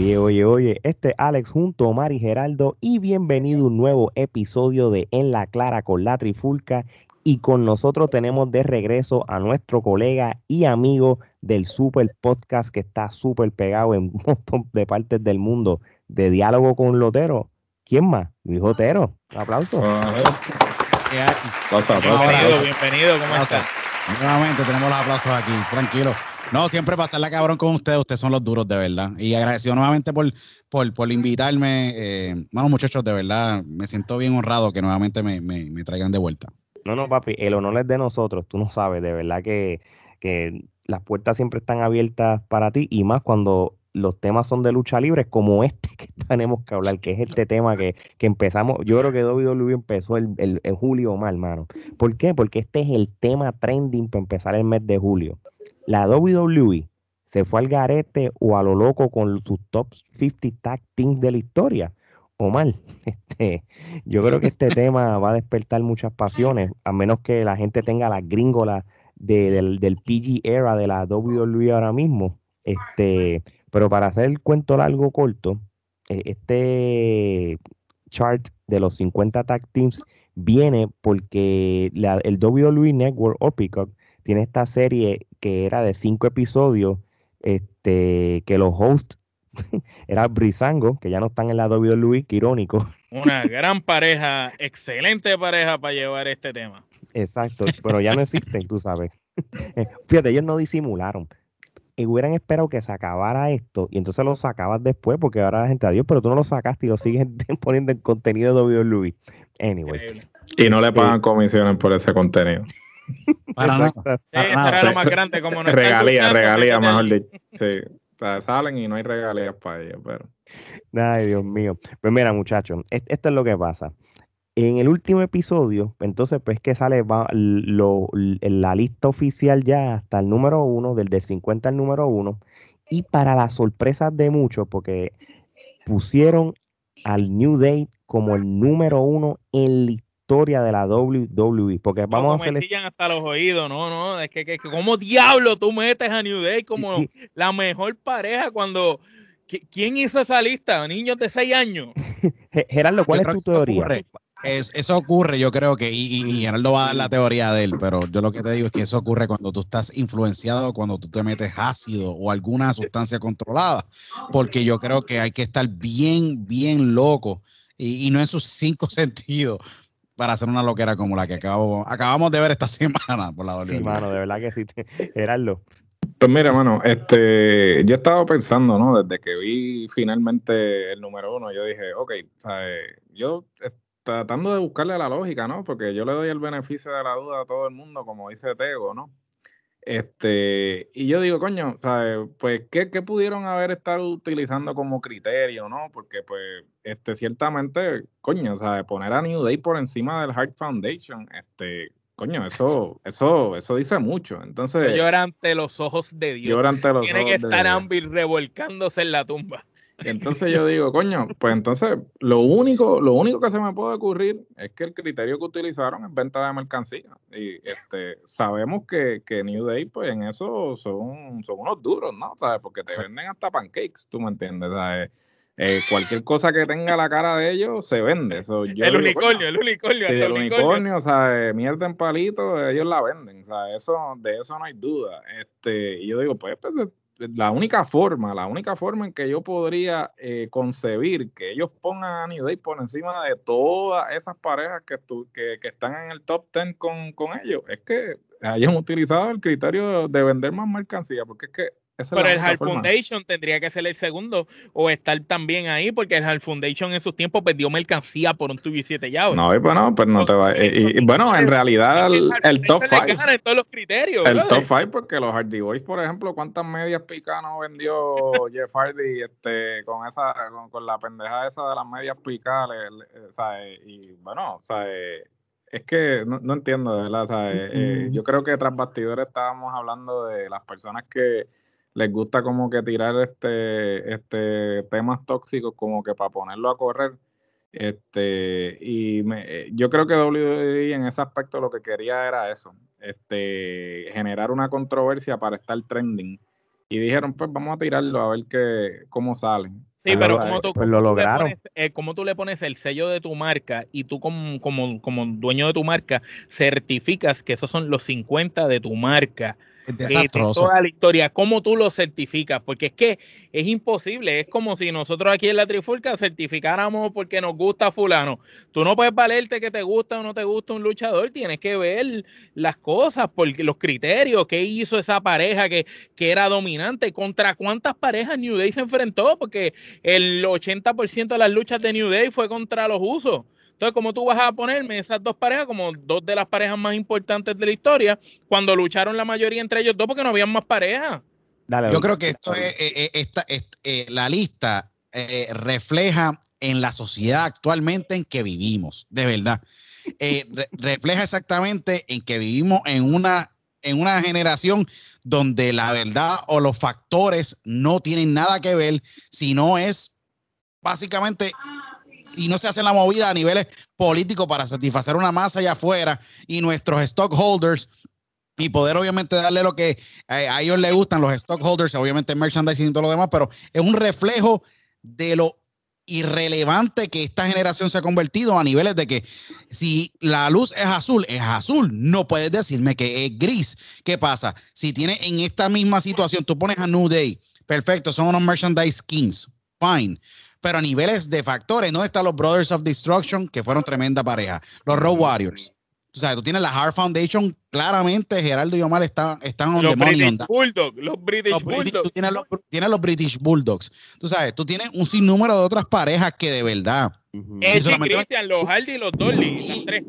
Oye, oye, oye, este es Alex junto a Omar y Geraldo y bienvenido a un nuevo episodio de En la Clara con la Trifulca y con nosotros tenemos de regreso a nuestro colega y amigo del super podcast que está súper pegado en un montón de partes del mundo de diálogo con Lotero. ¿Quién más? Luis Otero. Un aplauso. Bienvenido, bienvenido, ¿cómo estás? Nuevamente tenemos los aplausos aquí, tranquilo. No, siempre pasarla cabrón con ustedes, ustedes son los duros de verdad. Y agradecido nuevamente por, por, por invitarme. Eh, bueno, muchachos, de verdad, me siento bien honrado que nuevamente me, me, me, traigan de vuelta. No, no, papi, el honor es de nosotros, tú no sabes, de verdad que, que las puertas siempre están abiertas para ti y más cuando los temas son de lucha libre como este que tenemos que hablar, que es este tema que, que empezamos, yo creo que WWE empezó el, el, en julio mal, mano. ¿Por qué? Porque este es el tema trending para empezar el mes de julio. La WWE se fue al garete o a lo loco con sus top 50 tag teams de la historia. O mal, este, yo creo que este tema va a despertar muchas pasiones, a menos que la gente tenga la gringola de, del, del PG era de la WWE ahora mismo. Este, pero para hacer el cuento largo corto, eh, este chart de los 50 tag teams viene porque el WWE Network o Peacock tiene esta serie que era de cinco episodios, este, que los hosts era Brisango, que ya no están en la WWE, que irónico. Una gran pareja, excelente pareja para llevar este tema. Exacto, pero ya no existen, tú sabes. Fíjate, ellos no disimularon y hubieran esperado que se acabara esto y entonces lo sacabas después porque ahora la gente, adiós, pero tú no lo sacaste y lo sigues poniendo en contenido de WWE. Anyway. Y no le pagan eh, comisiones por ese contenido. Para nada. Era lo más grande como no Regalía, regalía, mejor dicho. Sí. O sea, salen y no hay regalías para ellos, pero. Ay, Dios mío. Pues mira, muchachos, esto es lo que pasa. En el último episodio, entonces, pues que sale va, lo, la lista oficial ya hasta el número uno, del de 50 al número uno. Y para las sorpresas de muchos, porque pusieron al New Day como el número uno en la historia de la WWE. Porque vamos a hacer. Me hasta los oídos, no, no. Es que, que, que ¿cómo diablo tú metes a New Day como sí, sí. la mejor pareja cuando. ¿Quién hizo esa lista? Niños de 6 años. Gerardo, ¿cuál es tu teoría? Es, eso ocurre, yo creo que, y, y Gerardo va a dar la teoría de él, pero yo lo que te digo es que eso ocurre cuando tú estás influenciado, cuando tú te metes ácido o alguna sustancia controlada, porque yo creo que hay que estar bien, bien loco y, y no en sus cinco sentidos para hacer una loquera como la que acabo, acabamos de ver esta semana por la Sí, mano, de verdad que sí, Gerardo. Pues mira, mano, este, yo he estado pensando, ¿no? Desde que vi finalmente el número uno, yo dije, ok, o sea, yo tratando de buscarle la lógica, ¿no? Porque yo le doy el beneficio de la duda a todo el mundo, como dice Tego, ¿no? Este, y yo digo, coño, ¿sabes? Pues, ¿qué, ¿qué, pudieron haber estado utilizando como criterio, no? Porque, pues, este, ciertamente, coño, ¿sabes? Poner a New Day por encima del Heart Foundation, este, coño, eso, eso, eso dice mucho. Entonces. Llora ante los ojos de Dios. Llora ante los Tiene ojos que estar Ambil revolcándose en la tumba. Entonces yo digo, coño, pues entonces lo único, lo único que se me puede ocurrir es que el criterio que utilizaron es venta de mercancía. Y este, sabemos que, que New Day, pues en eso son, son unos duros, ¿no? ¿Sabes? Porque te sí. venden hasta pancakes, tú me entiendes, ¿sabes? Eh, cualquier cosa que tenga la cara de ellos se vende. So, yo el, digo, unicornio, el unicornio, sí, el unicornio, unicornio, o sea, mierda en palito, ellos la venden, o sea, eso, de eso no hay duda. Este, y yo digo, pues, pues la única forma, la única forma en que yo podría eh, concebir que ellos pongan a New Day por encima de todas esas parejas que, tu, que, que, están en el top 10 con, con, ellos es que hayan utilizado el criterio de, de vender más mercancía, porque es que pero el Hard Foundation tendría que ser el segundo o estar también ahí, porque el Hard Foundation en sus tiempos perdió mercancía por un y siete llaves. No, bueno, pues no te va. Y, y, bueno, en realidad el, el top 5. En todos los criterios. El top 5, porque los Hardy Boys, por ejemplo, ¿cuántas medias picadas vendió Jeff Hardy este, con, esa, con, con, la pendeja esa de las medias picadas? Y bueno, o sea, es que no, no entiendo, verdad. O sea, eh, yo creo que tras bastidores estábamos hablando de las personas que les gusta como que tirar este, este temas tóxicos como que para ponerlo a correr. Este, y me, yo creo que WWE en ese aspecto lo que quería era eso, este, generar una controversia para estar trending. Y dijeron, pues vamos a tirarlo a ver qué, cómo salen. Sí, pero como tú, pues lo lograron. pones, eh, como tú le pones el sello de tu marca y tú como, como, como dueño de tu marca certificas que esos son los 50 de tu marca. Eh, toda la historia, ¿cómo tú lo certificas? Porque es que es imposible, es como si nosotros aquí en la Trifulca certificáramos porque nos gusta fulano. Tú no puedes valerte que te gusta o no te gusta un luchador, tienes que ver las cosas, porque los criterios, qué hizo esa pareja que, que era dominante, contra cuántas parejas New Day se enfrentó, porque el 80% de las luchas de New Day fue contra los usos. Entonces, ¿cómo tú vas a ponerme esas dos parejas como dos de las parejas más importantes de la historia cuando lucharon la mayoría entre ellos dos porque no habían más parejas? Dale, Yo creo que esto es, eh, eh, esta, est- eh, la lista eh, refleja en la sociedad actualmente en que vivimos, de verdad. Eh, re- refleja exactamente en que vivimos en una, en una generación donde la verdad o los factores no tienen nada que ver, sino es básicamente si no se hace la movida a niveles políticos para satisfacer una masa allá afuera y nuestros stockholders y poder obviamente darle lo que eh, a ellos les gustan, los stockholders, obviamente merchandising y todo lo demás, pero es un reflejo de lo irrelevante que esta generación se ha convertido a niveles de que si la luz es azul, es azul. No puedes decirme que es gris. ¿Qué pasa? Si tienes en esta misma situación, tú pones a New Day, perfecto, son unos merchandise kings, fine. Pero a niveles de factores, ¿dónde están los Brothers of Destruction, que fueron tremenda pareja? Los Road Warriors. O sea, tú tienes la Hard Foundation, claramente Geraldo y Omar están, están on Los the money on British that. Bulldogs, los British Los British- Bulldogs. tú tienes, los, tienes los British Bulldogs. Tú sabes, tú tienes un sinnúmero de otras parejas que de verdad. Ujú. Edge y solamente- Christian, los Hardy y los Dolly, las tres.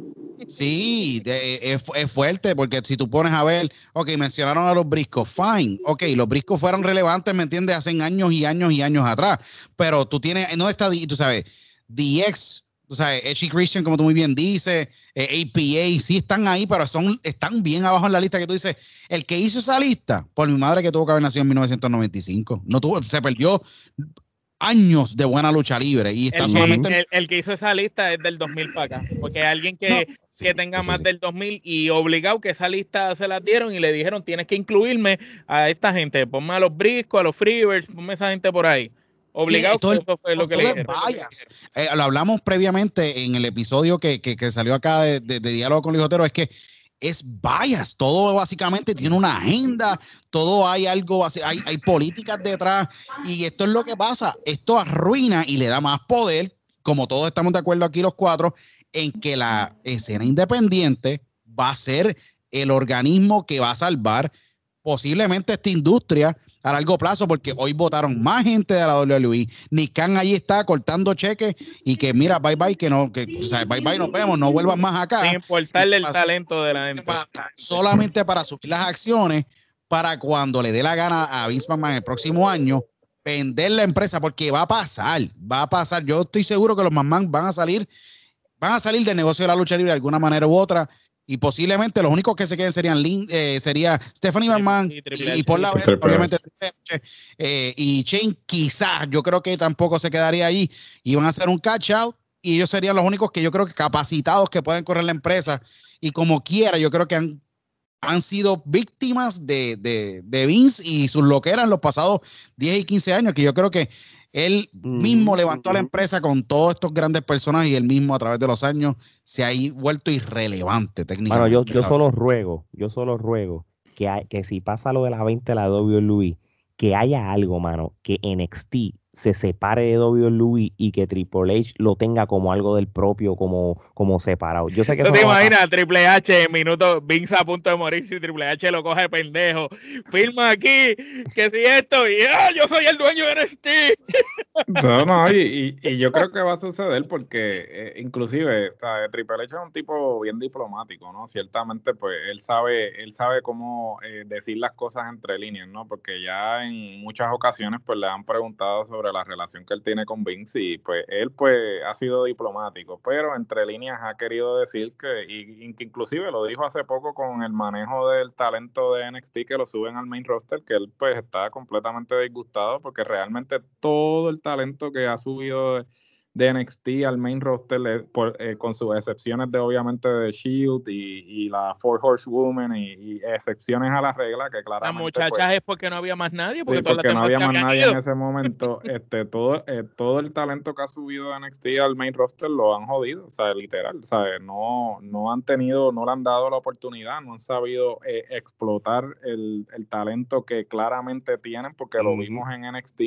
Sí, es, es fuerte porque si tú pones a ver, ok, mencionaron a los briscos, fine, ok, los briscos fueron relevantes, ¿me entiendes? Hace años y años y años atrás, pero tú tienes, no está, tú sabes, DX, tú sabes, Edge y Christian, como tú muy bien dices, eh, APA, sí están ahí, pero son, están bien abajo en la lista que tú dices, el que hizo esa lista, por mi madre que tuvo que haber nacido en 1995, no tuvo, se perdió años de buena lucha libre y está El, solamente... el- el que hizo esa lista es del 2000 para acá. Porque alguien que, que tenga más sí. del 2000 y obligado que esa lista se la dieron y le dijeron tienes que incluirme a esta gente. Ponme a los briscos, a los freebirds, ponme a esa gente por ahí. Obligado, todo eso fue lo que le dijeron. Eh, lo hablamos previamente en el episodio que, que- que salió acá de, de- de Diálogo con Lijotero, es que es bias, todo básicamente tiene una agenda, todo hay algo, hay, hay políticas detrás y esto es lo que pasa, esto arruina y le da más poder, como todos estamos de acuerdo aquí los cuatro, en que la escena independiente va a ser el organismo que va a salvar posiblemente esta industria a largo plazo, porque hoy votaron más gente de la WWE. Nick Khan allí está cortando cheques y que mira, bye bye, que no, que o sea, bye bye, nos vemos, no vuelvan más acá. Sin importarle el talento de la gente. Solamente para subir las acciones para cuando le dé la gana a Vince McMahon el próximo año vender la empresa porque va a pasar, va a pasar. Yo estoy seguro que los McMahon van a salir, van a salir del negocio de la lucha libre de alguna manera u otra y posiblemente los únicos que se queden serían Lin- eh, sería Stephanie McMahon y, y H. por la vez, obviamente eh, y Shane quizás, yo creo que tampoco se quedaría allí y van a hacer un catch out y ellos serían los únicos que yo creo que capacitados que pueden correr la empresa y como quiera, yo creo que han, han sido víctimas de, de, de Vince y sus loqueras en los pasados 10 y 15 años, que yo creo que él mismo Mm, levantó a la empresa con todos estos grandes personajes y él mismo a través de los años se ha vuelto irrelevante técnicamente. Bueno, yo, yo solo ruego, yo solo ruego que, hay- que si pasa lo de la 20 de la WWE, que haya algo, mano, que NXT se separe de WWE y que Triple H lo tenga como algo del propio, como, como separado. Yo sé que ¿Tú eso te no va a imaginas Triple H en minutos, Vince a punto de morir si Triple H lo coge de pendejo? Firma aquí, que si esto, y ah, yo soy el dueño de NXT. No, no, y, y- y yo creo que va a suceder porque eh, inclusive, o sea, Triple H es un tipo bien diplomático, ¿no? Ciertamente, pues él sabe, él sabe cómo eh, decir las cosas entre líneas, ¿no? Porque ya en muchas ocasiones, pues le han preguntado sobre la relación que él tiene con Vince y pues él, pues, ha sido diplomático, pero entre líneas ha querido decir que, y, y inclusive lo dijo hace poco con el manejo del talento de NXT que lo suben al main roster, que él, pues, está completamente disgustado porque realmente todo el talento que ha subido NXT al main roster, eh, eh, con sus excepciones de obviamente de Shield y, la Four Horsewoman y, y excepciones a la regla que claramente. Las muchachas pues es porque no había más nadie, porque, no había más nadie en ese momento. este, todo, eh, todo el talento que ha subido de NXT al main roster lo han jodido, o sea, literal, o no, no han tenido, no le han dado la oportunidad, no han sabido explotar el, el, talento que claramente tienen, porque lo vimos en NXT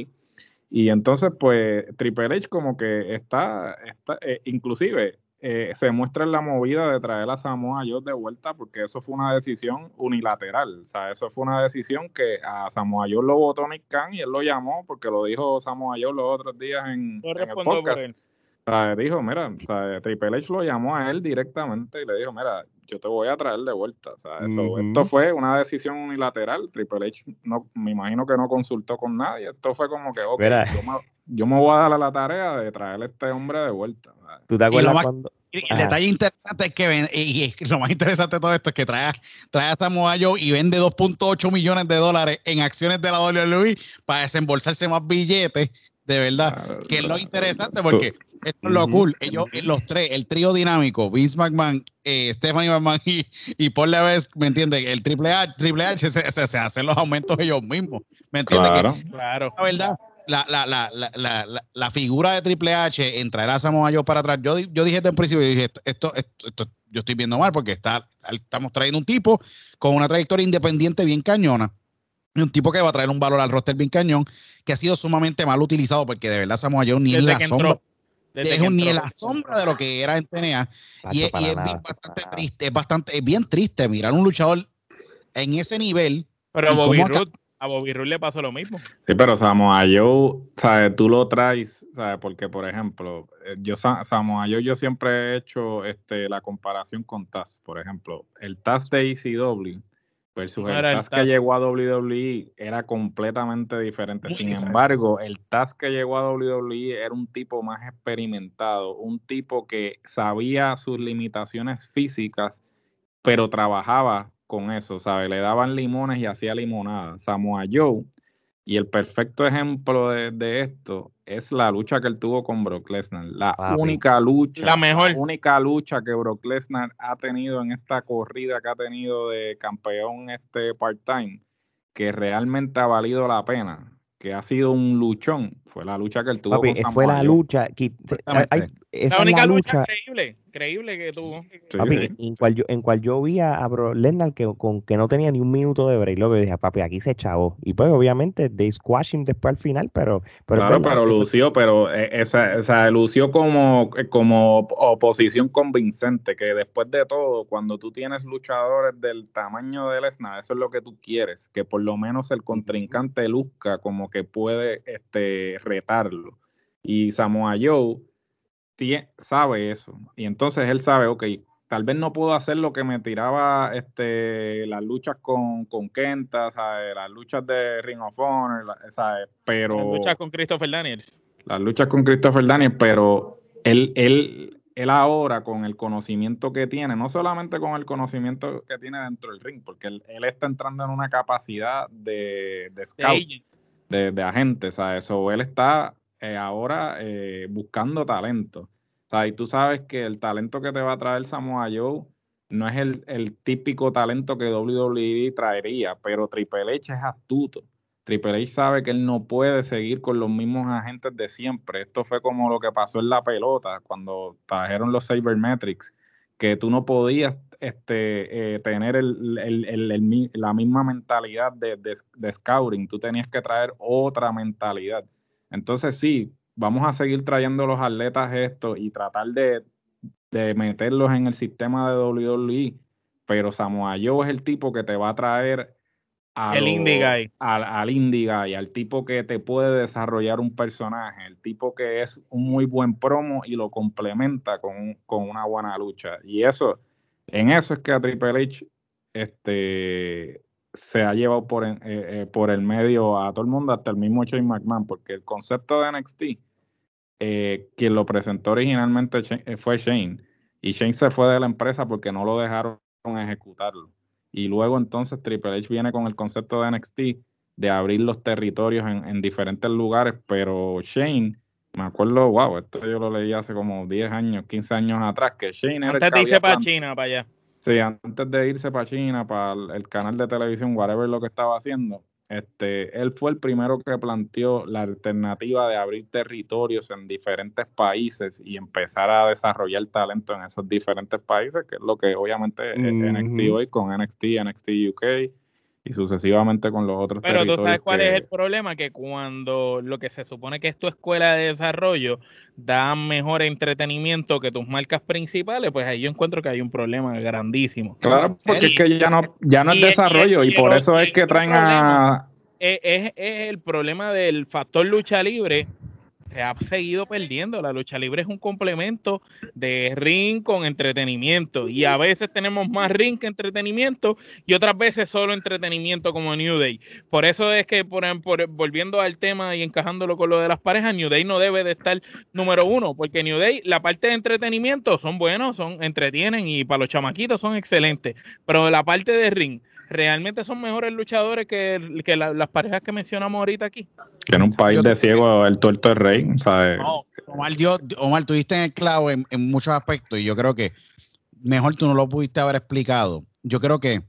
y entonces, pues, Triple H como que está, está eh, inclusive eh, se muestra en la movida de traer a Samoa Joe de vuelta porque eso fue una decisión unilateral. O sea, eso fue una decisión que a Samoa Joe lo votó Nick Khan y él lo llamó porque lo dijo Samoa Joe los otros días en, el podcast. O sea, dijo, mira, o sea, Triple H lo llamó a él directamente y le dijo, mira, yo te voy a traer de vuelta. O sea, eso, Esto fue una decisión unilateral. Triple H, no, me imagino que no consultó con nadie. Esto fue como que, ok, yo me, voy a dar a la tarea de traer a este hombre de vuelta. ¿Tú te acuerdas cuando... el detalle interesante es que y lo más interesante de todo esto es que trae, trae a Samoa Joe y vende 2.8 millones de dólares en acciones de la WWE para desembolsarse más billetes, de verdad. que es lo interesante porque esto es lo cool. Ellos, los tres, el trío dinámico, Vince McMahon, eh, Stephanie McMahon y, y Paul Levesque, ¿me entiendes? El Triple H, Triple H se, se, hacen los aumentos ellos mismos. ¿Me entiendes? Claro. claro. La verdad, la, la, la, la, la, figura de Triple H en traer a Samoa Joe para atrás, yo, yo dije desde el principio, dije, esto, esto, yo estoy viendo mal porque está, estamos trayendo un tipo con una trayectoria independiente bien cañona. Y un tipo que va a traer un valor al roster bien cañón, que ha sido sumamente mal utilizado porque de verdad Samoa Joe ni en la sombra es ni en la sombra de lo que era en TNA. y, es, bastante triste, es bastante, es bien triste mirar a un luchador en ese nivel. Pero a Bobby, Roode, a Bobby le pasó lo mismo. Sí, pero Samoa Joe, ¿sabes? Tú lo traes, ¿sabes? Porque, por ejemplo, eh, yo Samoa Joe, yo siempre he hecho este, la comparación con Taz. Por ejemplo, el Taz de ECW Versus el Taz que llegó a WWE era completamente diferente. Sin embargo, el Taz que llegó a WWE era un tipo más experimentado, un tipo que sabía sus limitaciones físicas, pero trabajaba con eso, ¿sabes? Le daban limones y hacía limonada. Samoa Joe y el perfecto ejemplo de, esto es la lucha que él tuvo con Brock Lesnar. La única lucha, la mejor. única lucha que Brock Lesnar ha tenido en esta corrida que ha tenido de campeón este part-time, que realmente ha valido la pena que ha sido un luchón fue la lucha que él tuvo con Fue la lucha. Que, la única lucha, increíble, creíble que tuvo. papi, En, cual yo, en cual yo vi a, Bro Lennon que, con, que no tenía ni un minuto de break, lo que dije, papi, aquí se chavó. Y pues obviamente de squashing después al final, pero... pero claro, pero lució, pero eh, esa, esa, lució como, como oposición convincente, que después de todo, cuando tú tienes luchadores del tamaño de Lesnar, eso es lo que tú quieres, que por lo menos el contrincante luzca como que puede este, retarlo. Y Samoa Joe sabe eso. Y entonces él sabe, ok, tal vez no puedo hacer lo que me tiraba este, las luchas con, con Kenta, las luchas de Ring of Honor, pero... Las luchas con Christopher Daniels. Las luchas con Christopher Daniels, pero él, él, él ahora con el conocimiento que tiene, no solamente con el conocimiento que tiene dentro del ring, porque él, está entrando en una capacidad de, de scout, de, de, agente, ¿sabes? O él está eh, ahora eh, buscando talento. y tú sabes que el talento que te va a traer Samoa Joe no es el, típico talento que WWE traería, pero Triple H es astuto. Triple H sabe que él no puede seguir con los mismos agentes de siempre. Esto fue como lo que pasó en la pelota cuando trajeron los Cybermetrics, que tú no podías este, eh, tener la misma mentalidad de, de, scouting, tú tenías que traer otra mentalidad. Entonces sí, vamos a seguir trayendo los atletas estos y tratar de, meterlos en el sistema de WWE, pero Samoa Joe es el tipo que te va a traer al, indie Al, indie guy, al tipo que te puede desarrollar un personaje, el tipo que es un muy buen promo y lo complementa con, con una buena lucha. Y eso, en eso es que a Triple H este, se ha llevado por, eh, eh, por el medio a todo el mundo, hasta el mismo Shane McMahon, porque el concepto de NXT, eh, quien lo presentó originalmente fue Shane, y Shane se fue de la empresa porque no lo dejaron ejecutarlo. Y luego entonces Triple H viene con el concepto de NXT de abrir los territorios en, diferentes lugares, pero Shane me acuerdo, wow, esto yo lo leí hace como 10 años, 15 años atrás, que Shane era Antes de irse para China, para allá. Sí, antes de irse para China, para el canal de televisión, whatever lo que estaba haciendo, este, él fue el primero que planteó la alternativa de abrir territorios en diferentes países y empezar a desarrollar talento en esos diferentes países, que es lo que obviamente es NXT hoy con NXT, NXT UK y sucesivamente con los otros Pero tú sabes cuál es el problema, que cuando lo que se supone que es tu escuela de desarrollo da mejor entretenimiento que tus marcas principales, pues ahí yo encuentro que hay un problema grandísimo. Claro, porque es que ya no, ya no es desarrollo y, por eso es que traen a... es el problema del factor lucha libre se ha seguido perdiendo. La lucha libre es un complemento de ring con entretenimiento. Y a veces tenemos más ring que entretenimiento y otras veces solo entretenimiento como New Day. Por eso es que, por, volviendo al tema y encajándolo con lo de las parejas, New Day no debe de estar número uno, porque New Day, la parte de entretenimiento son buenos, son entretienen y para los chamaquitos son excelentes. Pero la parte de ring, realmente son mejores luchadores que, las parejas que mencionamos ahorita aquí. Que en un país de ciego el tuerto es rey, ¿sabes? No, Omar, dio, Omar, tuviste en el clavo en, muchos aspectos y yo creo que mejor tú no lo pudiste haber explicado. Yo creo que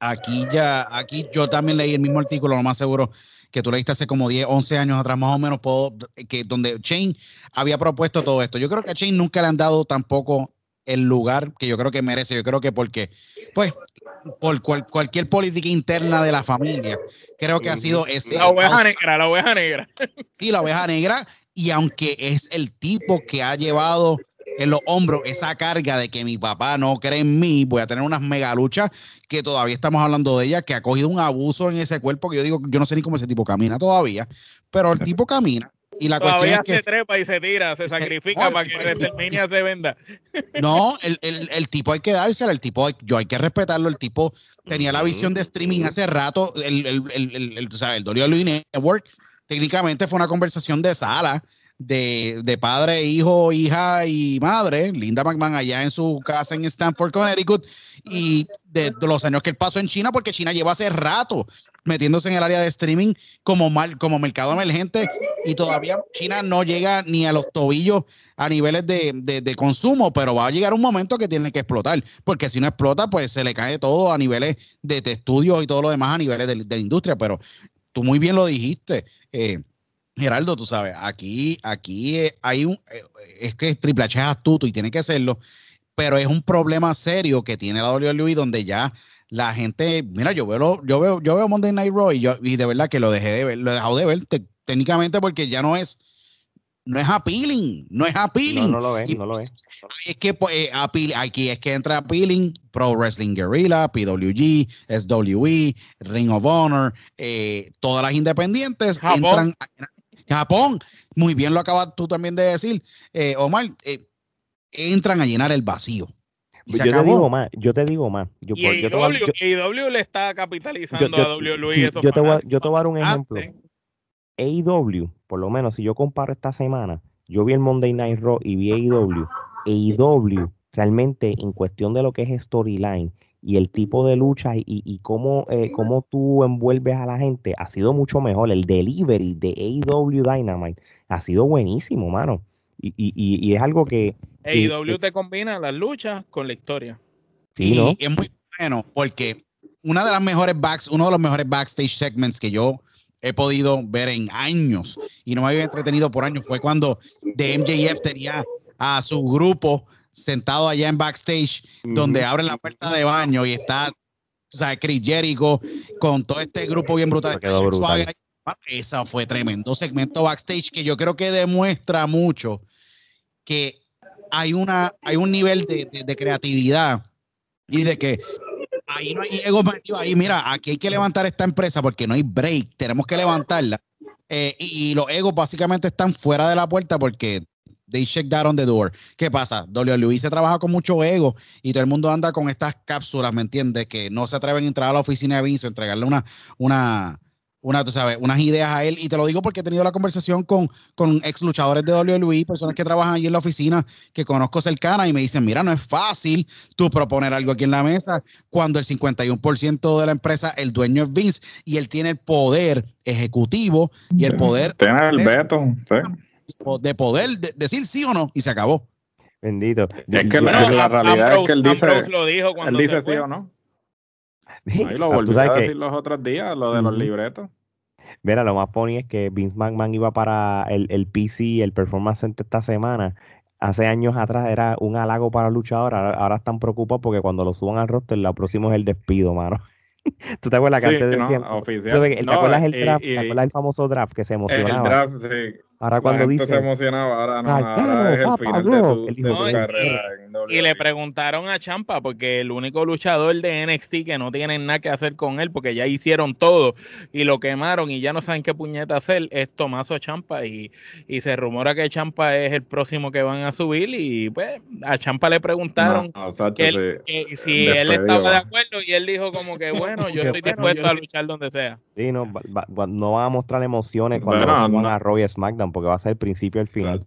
aquí ya, aquí yo también leí el mismo artículo, lo más seguro que tú leíste hace como 10, 11 años atrás, más o menos, puedo, que donde Shane había propuesto todo esto. Yo creo que a Shane nunca le han dado tampoco el lugar que yo creo que merece. Yo creo que porque, pues, por cualquier política interna de la familia, creo que ha sido ese. La oveja negra, la oveja negra. Sí, la oveja negra. Y aunque es el tipo que ha llevado en los hombros esa carga de que mi papá no cree en mí, voy a tener unas mega luchas que todavía estamos hablando de ella, que ha cogido un abuso en ese cuerpo que yo digo, yo no sé ni cómo ese tipo camina todavía, pero el tipo camina y la Todavía cuestión es que, se trepa y se tira, se sacrifica para que WrestleMania se venda. No, el, el, el, tipo hay que dársela, el tipo, yo hay que respetarlo, el tipo tenía la visión de streaming hace rato, el, el, el, el, el WWE Network, técnicamente fue una conversación de sala, de, de, padre, hijo, hija y madre, Linda McMahon allá en su casa en Stanford, Connecticut, y de, de, los años que él pasó en China, porque China lleva hace rato metiéndose en el área de streaming como, mal, como mercado emergente y todavía China no llega ni a los tobillos a niveles de, consumo, pero va a llegar un momento que tiene que explotar, porque si no explota, pues se le cae todo a niveles de, estudios y todo lo demás a niveles de, la industria, pero tú muy bien lo dijiste. Eh, Geraldo, tú sabes, aquí, aquí eh, hay un, eh, es que Triple H es astuto y tiene que serlo, pero es un problema serio que tiene la WWE donde ya la gente, mira, yo veo, yo veo, yo veo Monday Night Raw y, yo, y de verdad que lo dejé de ver, lo he dejado de ver técnicamente porque ya no es, no es appealing, no es appealing. No, no lo es, no lo es. Es que pues, eh, aquí es que entra appealing, Pro Wrestling Guerrilla, PWG, SWE, Ring of Honor, eh, todas las independientes entran Japón, muy bien lo acabas tú también de decir, eh, Omar, entran a llenar el vacío yo te digo más, yo te digo más. Yo, y yo AEW, le está capitalizando a WWE. yo, te voy, yo te voy a dar un ejemplo. AEW, por lo menos si yo comparo esta semana, yo vi el Monday Night Raw y vi AEW. AEW realmente en cuestión de lo que es storyline y el tipo de lucha y, y cómo, eh, cómo tú envuelves a la gente ha sido mucho mejor. El delivery de AEW Dynamite ha sido buenísimo, mano. Y, y, y es algo que, AEW te combina las luchas con la historia. Sí, y es muy bueno porque una de las mejores backs, uno de los mejores backstage segments que yo he podido ver en años y no me había entretenido por años fue cuando de MJF tenía a su grupo sentado allá en backstage donde abren la puerta de baño y está o sea, Chris Jericho con todo este grupo bien brutal. brutal. Esa fue tremendo segmento backstage que yo creo que demuestra mucho que hay, una, hay un nivel de, creatividad y de que ahí no hay ego ahí mira, aquí hay que levantar esta empresa porque no hay break, tenemos que levantarla. Eh, y, los egos básicamente están fuera de la puerta porque they check that on the door. ¿Qué pasa? WWE se trabaja con mucho ego y todo el mundo anda con estas cápsulas, ¿me entiendes? Que no se atreven a entrar a la oficina de Vince, entregarle una, una, una, tú sabes, unas ideas a él. Y te lo digo porque he tenido la conversación con, con ex luchadores de WWE, personas que trabajan allí en la oficina, que conozco cercana, y me dicen, mira, no es fácil tú proponer algo aquí en la mesa cuando el 51% de la empresa, el dueño es Vince, y él tiene el poder ejecutivo y el poder... Tiene el veto, sí. de poder de- decir sí o no y se acabó. Bendito. Es que la- realidad es que él dice- Ambrose lo dijo Él cuando dice se sí o no. Ahí lo ah, sabes a que- decir los otros días, lo de los libretos. Mira, lo más funny es que Vince McMahon iba para el, el PC, el Performance Center esta semana. Hace años atrás era un halago para el luchador. Ahora, ahora están preocupados porque cuando lo suban al roster, lo próximo es el despido, mano. ¿Tú te acuerdas que Sí, antes no, decían? ¿Te No, acuerdas el y- draft? y- ¿Te acuerdas el famoso draft que se El emocionaba? draft, sí. Ahora La cuando gente se dice, emocionaba, ahora no, ahora es el final de tu, el de tu carrera en Y le preguntaron a Champa, porque el único luchador de NXT que no tienen nada que hacer con él, porque ya hicieron todo y lo quemaron y ya no saben qué puñeta hacer, es Tomaso Champa. Y, y se rumora que Champa es el próximo que van a subir. Y pues a Champa le preguntaron No, que él- que si él estaba de acuerdo y él dijo como que bueno, yo estoy bueno, dispuesto yo a luchar donde sea. sí, no, va- va- no van a mostrar emociones cuando no. a Raw y Porque va a ser el principio y el final.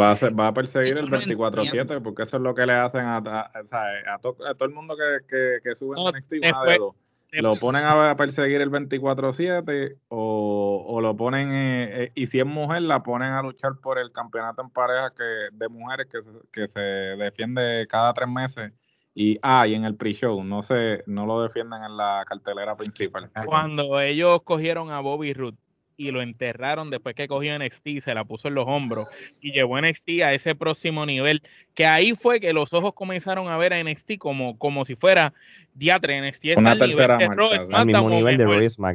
Va a, ser- va a perseguir el No 24-7 porque eso es lo que le hacen a, a- a- ¿sabes? a to- a todo el mundo que, que, que sube No, en NXT una después- de dos. Lo ponen a perseguir el 24-7 o, o lo ponen, eh, eh, y si es mujer, la ponen a luchar por el campeonato en pareja que, de mujeres que se, que se defiende cada tres meses. Y, ah, y en el pre-show, no, se, no lo defienden en la cartelera principal. Cuando ellos cogieron a Bobby Roode y lo enterraron después que cogió NXT, se la puso en los hombros y llevó NXT a ese próximo nivel, que ahí fue que los ojos comenzaron a ver a NXT como, como si fuera diatre, NXT está Una al tercera marca. Al mismo nivel de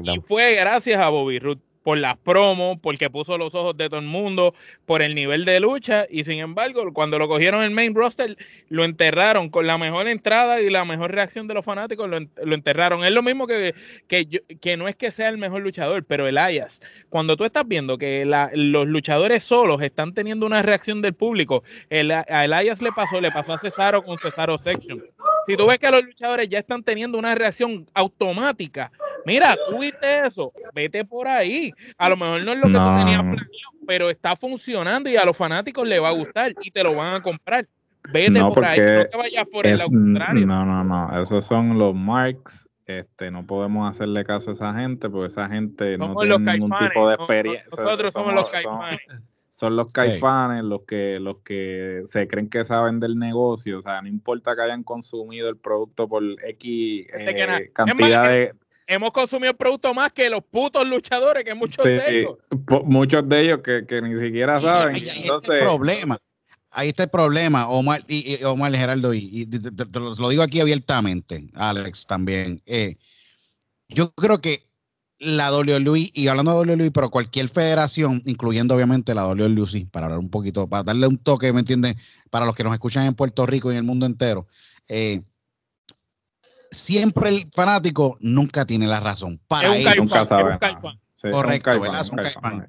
y Y fue gracias a Bobby Roode por las promos, porque puso los ojos de todo el mundo, por el nivel de lucha, y sin embargo, cuando lo cogieron en el main roster, lo enterraron con la mejor entrada y la mejor reacción de los fanáticos, lo, en- lo enterraron. Es lo mismo que, que, yo- que no es que sea el mejor luchador, pero Elias, cuando tú estás viendo que la- los luchadores solos están teniendo una reacción del público, el, a le pasó, le pasó a Cesaro con Cesaro Section. Si tú ves que los luchadores ya están teniendo una reacción automática, mira, tú viste eso, vete por ahí. A lo mejor no es lo que No. tú tenías planeado, pero está funcionando y a los fanáticos les va a gustar y te lo van a comprar. Vete No, por ahí, no te vayas por el Es- lado contrario. no, no, no. Esos son los marks. Este, no podemos hacerle caso a esa gente porque esa gente no Somos tiene los ningún tipo de no- experiencia. nosotros somos los caifanes. Son los caifanes los que, los que se creen que saben del negocio. O sea, no importa que hayan consumido el producto por X eh, cantidad más, de. Hemos consumido el producto más que los putos luchadores, que muchos de ellos. po- muchos de ellos que, que ni siquiera Y saben. ahí- ahí está Entonces, el problema. Ahí está el problema, Omar y, y- Omar Geraldo, y, y te, te- te lo lo digo aquí abiertamente, Alex también. eh, yo creo que la WWE, y hablando de WWE, pero cualquier federación, incluyendo obviamente la WWE, para hablar un poquito, para darle un toque, ¿me entiendes? Para los que nos escuchan en Puerto Rico y en el mundo entero, eh, siempre el fanático nunca tiene la razón. Para Es un ellos. nunca es sabe Correcto, ¿verdad?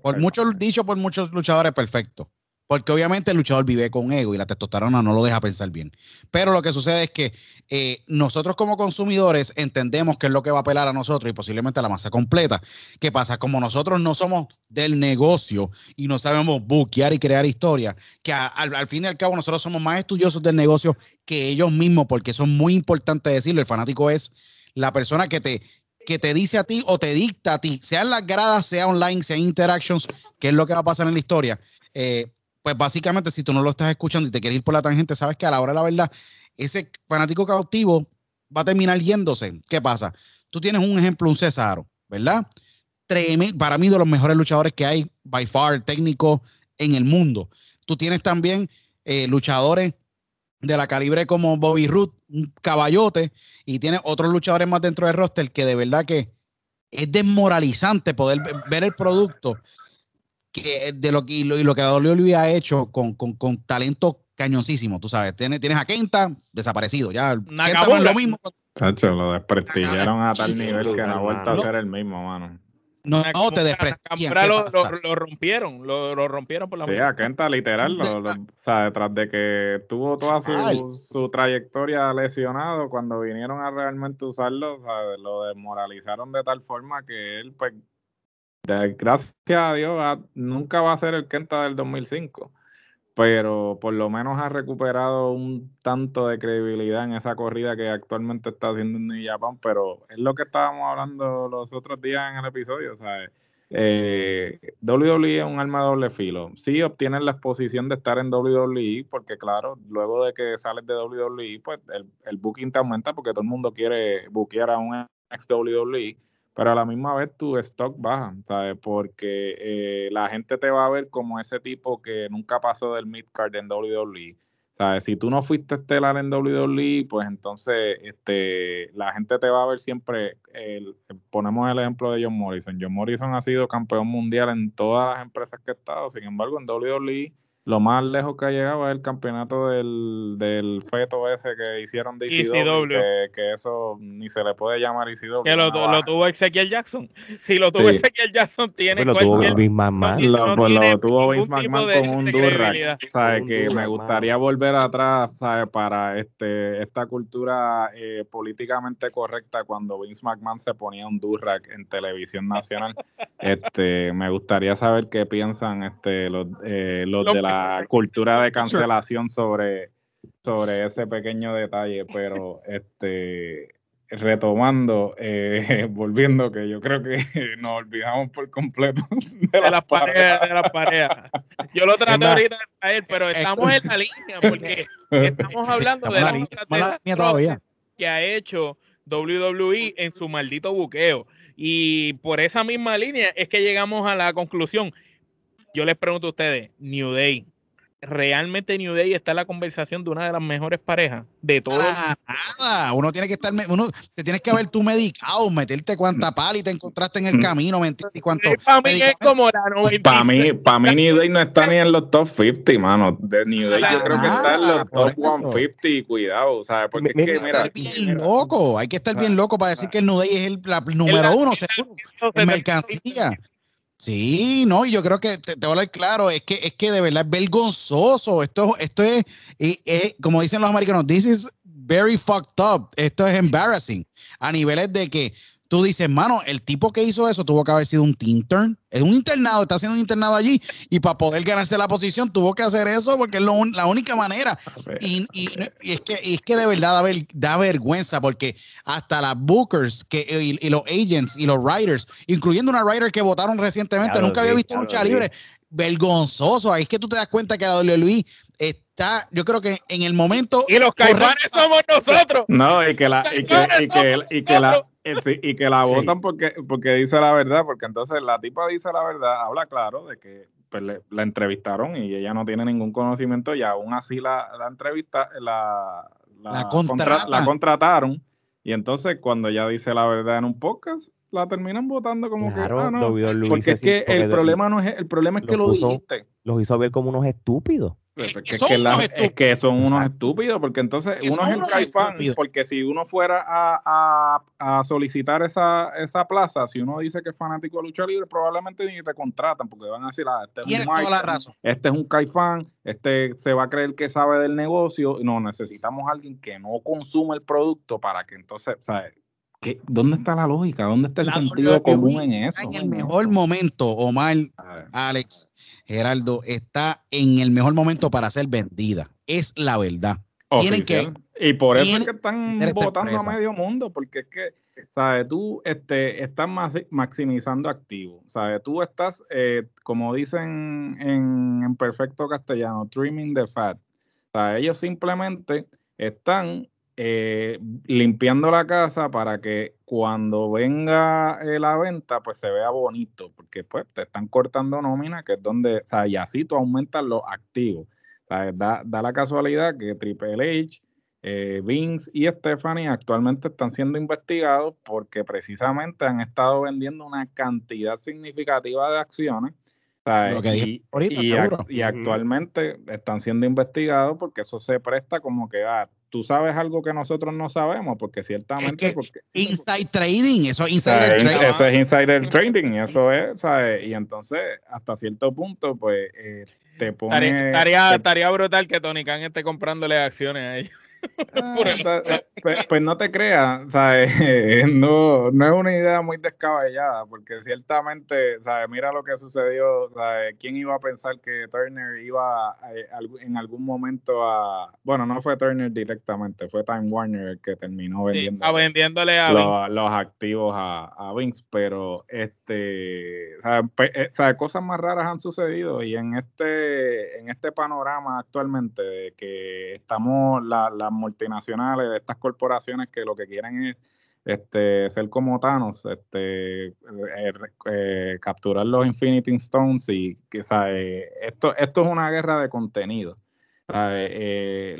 Por muchos, dicho por muchos luchadores, perfecto. Porque obviamente el luchador vive con ego y la testosterona no lo deja pensar bien. Pero lo que sucede es que eh, nosotros como consumidores entendemos qué es lo que va a apelar a nosotros y posiblemente a la masa completa. ¿Qué pasa? Como nosotros no somos del negocio y no sabemos buquear y crear historia, que a- al, al fin y al cabo nosotros somos más estudiosos del negocio que ellos mismos, porque son muy importantes decirlo. El fanático es la persona que te, que te dice a ti o te dicta a ti, sea en las gradas, sea online, sea interactions, qué es lo que va a pasar en la historia. Eh, pues básicamente, si tú no lo estás escuchando y te quieres ir por la tangente, sabes que a la hora de la verdad, ese fanático cautivo va a terminar yéndose. ¿Qué pasa? Tú tienes un ejemplo, un Cesaro, ¿verdad? Para mí, de los mejores luchadores que hay, by far, técnico en el mundo. Tú tienes también eh, luchadores de la calibre como Bobby Roode, un caballote, y tienes otros luchadores más dentro del roster que de verdad que es desmoralizante poder ve- ver el producto que de lo que y lo, y lo que WWE ha hecho con, con, con talento cañoncísimo, tú sabes. Tienes, tienes a Kenta desaparecido, ya. Kenta no es lo mismo. Chacho, lo desprestigiaron a tal nivel que no ha vuelto a ser el mismo, mano. No, no, te desprestigian. Nakamura ¿qué lo, lo- lo rompieron, lo, lo rompieron por la Sí, a Kenta literal, lo- lo- Exacto. o sea, detrás de que tuvo toda su, su trayectoria lesionado, cuando vinieron a realmente usarlo, o sea, lo desmoralizaron de tal forma que él, pues, gracias a Dios, ha- nunca va a ser el Kenta del 2005, pero por lo menos ha recuperado un tanto de credibilidad en esa corrida que actualmente está haciendo en New Japan, pero es lo que estábamos hablando los otros días en el episodio, sea, eh, WWE es un arma de doble filo. Sí obtienes la exposición de estar en WWE, porque claro, luego de que sales de WWE, pues el, el booking te aumenta porque todo el mundo quiere bookear a un ex WWE, pero a la misma vez tu stock baja, ¿sabes? Porque eh, la gente te va a ver como ese tipo que nunca pasó del mid-card en WWE sea, Si tú no fuiste estelar en WWE, pues entonces este, la gente te va a ver siempre. El, ponemos el ejemplo de John Morrison. John Morrison ha sido campeón mundial en todas las empresas que ha estado. Sin embargo, en WWE lo más lejos que ha llegado es el campeonato del, del feto ese que hicieron de ECW, que, que, eso ni se le puede llamar ECW. Que lo, lo tuvo Ezequiel Jackson. Si lo tuvo Ezequiel Jackson, tiene pues lo tuvo Vince McMahon. lo, pues lo tuvo Vince McMahon con un Durrack. ¿Sabes? Que me gustaría volver atrás, ¿sabes? Para este, esta cultura eh, políticamente correcta cuando Vince McMahon se ponía un Durrack en televisión nacional. este, me gustaría saber qué piensan este, los, eh, los de la cultura de cancelación sobre, sobre ese pequeño detalle, pero este retomando, eh, volviendo, que yo creo que nos olvidamos por completo de, las parejas. De las parejas. Yo lo traté ahorita de traer, pero estamos en la línea, porque estamos hablando de la, todavía. que ha hecho WWE en su maldito buqueo. Y por esa misma línea es que llegamos a la conclusión yo les pregunto a ustedes, New Day, realmente New Day está en la conversación de una de las mejores parejas de todos. Nada, uno tiene que estar, uno te tienes que haber tú medicado, meterte cuánta pali te encontraste en el camino, mentir y cuánto. Para mí es como la Para mí, para mí New Day no está ni en los top 50, mano. De New Day yo creo que está en los top 150 y cuidado, ¿sabes? Porque es que, mira, bien loco, hay que estar bien loco para decir que el New Day es el número uno, seguro, en mercancía. Sí, no, y yo creo que te, voy a hablar claro, es que, es que de verdad es vergonzoso. Esto, esto es, como dicen los americanos, this is very fucked up. Esto es embarrassing. A niveles de que tú dices, mano, el tipo que hizo eso tuvo que haber sido un intern, es un internado, está haciendo un internado allí y para poder ganarse la posición tuvo que hacer eso porque es la única manera. Y, es que, es que de verdad da, vergüenza porque hasta las bookers que, y, los agents y los writers, incluyendo una writer que votaron recientemente, nunca había visto lucha libre, vergonzoso. Ahí es que tú te das cuenta que la WWE está, yo creo que en el momento. Y los caimanes somos nosotros. No, y que la, y que, y que, y que la y que la votan porque, porque dice la verdad, porque entonces la tipa dice la verdad, habla claro de que pues, la entrevistaron y ella no tiene ningún conocimiento y aún así la, la entrevista, la, la, la, contrataron. Y entonces cuando ella dice la verdad en un podcast, la terminan votando como que ah, no, porque es que el problema no es el problema es que lo, dijiste. Los hizo ver como unos estúpidos. Es, que son unos estúpidos, porque entonces uno es el caifán, porque si uno fuera a, a, solicitar esa, esa plaza, si uno dice que es fanático de lucha libre, probablemente ni te contratan, porque van a decir, ah, este es un este es un caifán, este se va a creer que sabe del negocio, no, necesitamos a alguien que no consume el producto para que entonces, ¿sabes? ¿Dónde está la lógica? ¿Dónde está el sentido común en eso? En el mejor momento, Omar, Alex, Geraldo, está en el mejor momento para ser vendida. Es la verdad. Tienen que, y por eso es que están votando a medio mundo, porque es que, ¿sabes? Tú este, estás maximizando activos. ¿Sabes? Tú estás, eh, como dicen en, en perfecto castellano, trimming the fat. ¿Sabes? Ellos simplemente están eh, limpiando la casa para que cuando venga eh, la venta, pues se vea bonito, porque pues te están cortando nómina, que es donde, o sea, y así tú aumentas los activos. da, la casualidad que Triple H, eh, Vince y Stephanie actualmente están siendo investigados porque precisamente han estado vendiendo una cantidad significativa de acciones. y, y, actualmente están siendo investigados porque eso se presta como que ah, tú sabes algo que nosotros no sabemos, porque ciertamente... porque, inside trading, eso es insider trading. Eso es insider trading, eso es, ¿sabes? Y entonces, hasta cierto punto, pues, eh, te pone... Estaría, estaría, brutal que Tony Khan esté comprándole acciones a ellos. Ah, pues, pues, no te creas, ¿sabes? No, no es una idea muy descabellada, porque ciertamente, ¿sabes? Mira lo que sucedió, ¿sabes? ¿Quién iba a pensar que Turner iba eh, en algún momento a... Bueno, no fue Turner directamente, fue Time Warner el que terminó vendiendo, a vendiéndole a los, los, activos a, a Vince, pero este, ¿sabes? Eh, ¿sabes? Cosas más raras han sucedido y en este, en este panorama actualmente de que estamos las multinacionales, estas corporaciones que lo que quieren es este, ser como Thanos, este, eh, eh, capturar los Infinity Stones y que esto, esto es una guerra de contenido. Eh,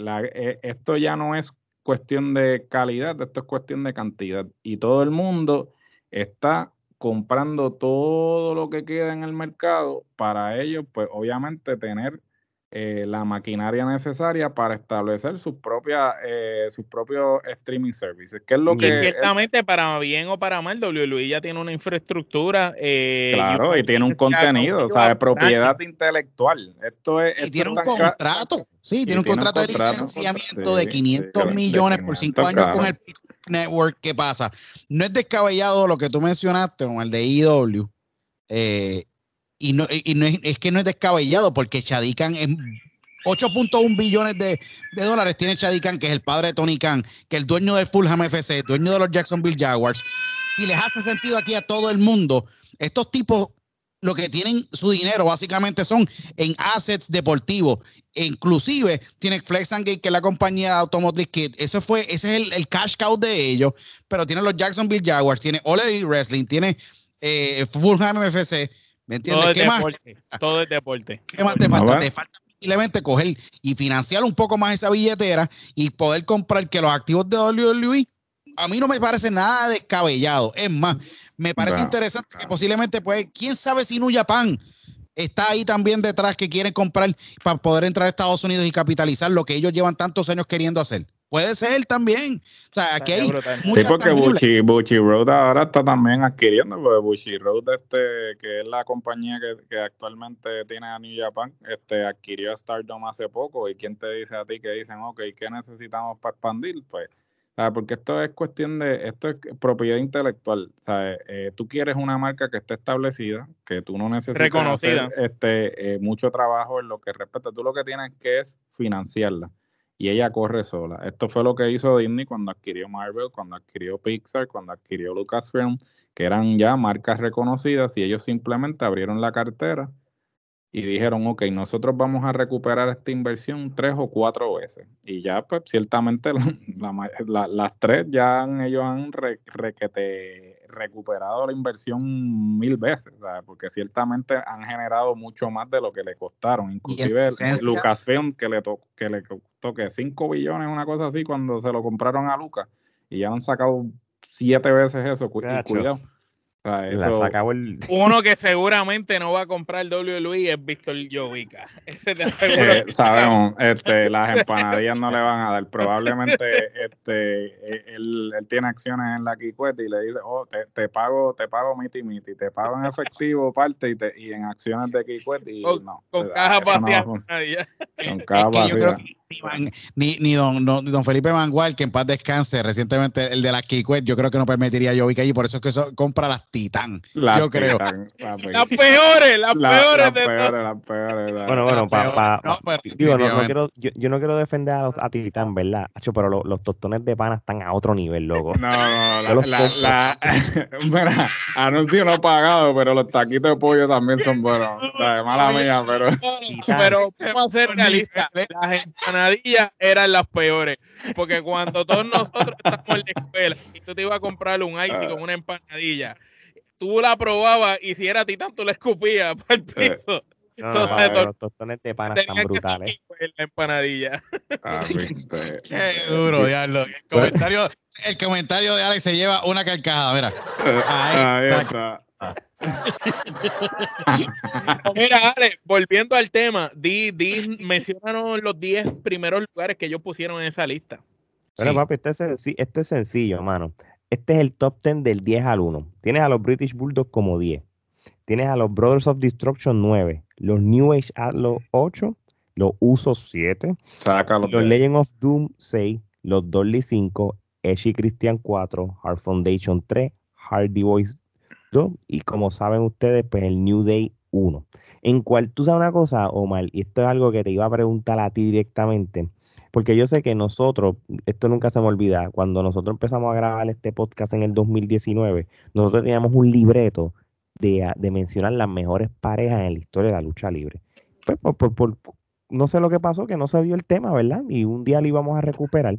esto ya no es cuestión de calidad, esto es cuestión de cantidad. Y todo el mundo está comprando todo lo que queda en el mercado para ellos, pues obviamente tener eh, la maquinaria necesaria para establecer sus propias eh, sus propios streaming services. ¿Qué es lo que ciertamente para bien o para mal WWE ya tiene una infraestructura eh, claro y, tiene un contenido, o sea, de propiedad intelectual. Esto es y tiene un contrato, sí, tiene un contrato, de licenciamiento de 500 millones por 5 años con el Network. ¿Qué pasa? No es descabellado lo que tú mencionaste con el de IW. Y no, y no es, es, que no es descabellado porque Chadikan es 8.1 billones de, de, dólares tiene Chadikan, que es el padre de Tony Khan, que es el dueño del Fulham FC, dueño de los Jacksonville Jaguars. Si les hace sentido aquí a todo el mundo, estos tipos lo que tienen su dinero básicamente son en assets deportivos. E inclusive tiene Flex and Gate, que es la compañía de Automotive Kit. Eso fue, ese es el, cash cow de ellos. Pero tiene los Jacksonville Jaguars, tiene Ole Wrestling, tiene eh, Fulham FC ¿Me entiendes? Todo ¿Qué más? Todo es deporte. ¿Qué más te falta? Te falta simplemente coger y financiar un poco más esa billetera y poder comprar que los activos de WWE a mí no me parece nada descabellado. Es más, me parece interesante que posiblemente, pues, quién sabe si New Japan está ahí también detrás que quieren comprar para poder entrar a Estados Unidos y capitalizar lo que ellos llevan tantos años queriendo hacer. Puede ser también. O sea, aquí hay. Sí, porque Buchi, Buchi, Road ahora está también adquiriendo, porque Buchi Road, este, que es la compañía que, que, actualmente tiene a New Japan, este, adquirió a Stardom hace poco. ¿Y quién te dice a ti que dicen, ok, ¿qué necesitamos para expandir? Pues, porque esto es cuestión de, esto es propiedad intelectual. ¿sabes? Eh, tú quieres una marca que esté establecida, que tú no necesitas Reconocida. Hacer, este, eh, mucho trabajo en lo que respecta. Tú lo que tienes que es financiarla y ella corre sola. Esto fue lo que hizo Disney cuando adquirió Marvel, cuando adquirió Pixar, cuando adquirió Lucasfilm, que eran ya marcas reconocidas y ellos simplemente abrieron la cartera y dijeron, ok, nosotros vamos a recuperar esta inversión tres o cuatro veces. Y ya, pues, ciertamente las tres ya han, ellos han recuperado la inversión mil veces, porque ciertamente han generado mucho más de lo que le costaron. Inclusive Lucasfilm, que le, to que le costó que 5 billones, una cosa así, cuando se lo compraron a Lucas, y ya han sacado siete veces eso, cuidado. Uno que seguramente no va a comprar el WWE es Víctor Jovica. Ese te eh, sabemos, este, las empanadillas no le van a dar. Probablemente este, e, él, tiene acciones en la Kikwet y le dice, oh, te, pago, te pago miti miti, te pago en efectivo parte y, te, y en acciones de Kikwet y con, no. Con caja vacía. con caja vacía ni, ni, don, don Felipe Mangual, que en paz descanse, recientemente el de la Kikwet, yo creo que no permitiría yo que allí, por eso es que eso compra las Titan. yo creo. las peores, las peores de las peores, Bueno, bueno, para digo, no, quiero, yo, yo, no quiero defender a, los, a Titán, ¿verdad? pero los, los, tostones de pana están a otro nivel, loco. No, no, la, la, mira, anuncio no pagado, pero los taquitos de pollo también son buenos. mala mía, pero. Pero, vamos a ser realistas. Las empanadillas eran las peores. Porque cuando todos nosotros estábamos en la escuela y tú te ibas a comprar un icy con una empanadilla, tú la probabas y si era titán, tú la escupías para el piso. No, no, los tostones de pana están brutales. La empanadilla. Ah, Qué duro, diablo. El comentario, el comentario de Alex se lleva una carcajada, mira. Ahí, está. Mira, Ale, volviendo al tema, di, di, mencionanos los 10 primeros lugares que ellos pusieron en esa lista. Pero papi, este es, este es sencillo, hermano. Este es el top 10 del 10 al 1. Tienes a los British Bulldogs como 10. Tienes a los Brothers of Destruction 9. Los New Age a los 8. Los Usos 7. los Legend of Doom 6. los Dolly 5, Edge Christian 4, Hard Foundation 3, Hardy Boys 2 y como saben ustedes, pues el New Day 1. En cual tú sabes una cosa, Omar, y esto es algo que te iba a preguntar a ti directamente, porque yo sé que nosotros, esto nunca se me olvida, cuando nosotros empezamos a grabar este podcast en el 2019, nosotros teníamos un libreto de, de mencionar las mejores parejas en la historia de la lucha libre. Pues por, por, no sé lo que pasó, que no se dio el tema, ¿verdad? Y un día lo íbamos a recuperar.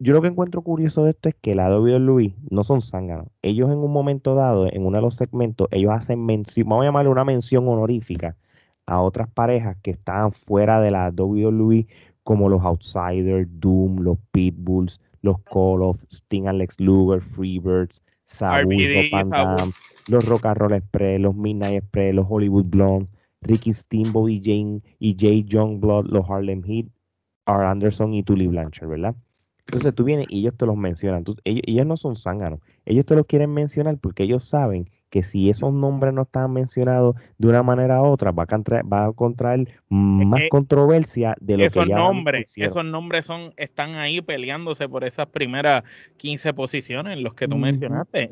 Yo lo que encuentro curioso de esto es que la WWE no son zánganos. Ellos en un momento dado, en uno de los segmentos, ellos hacen mención, vamos a llamarle una mención honorífica a otras parejas que estaban fuera de la WWE, como los Outsiders, Doom, los Pitbulls, los Call of, Sting Alex Luger, Freebirds, Sabu, los Rock and Roll Express, los Midnight Express, los Hollywood Blonde, Ricky Steamboat y Jane y Jay Youngblood, los Harlem Heat, R. Anderson y Tully Blanchard, ¿verdad? Entonces tú vienes y ellos te los mencionan. ellos, no son zánganos. Ellos te los quieren mencionar porque ellos saben que si esos nombres no están mencionados de una manera u otra, va a contraer, va a contraer más controversia de lo esos que ya nombres, Esos nombres son, están ahí peleándose por esas primeras 15 posiciones, los que tú mencionaste.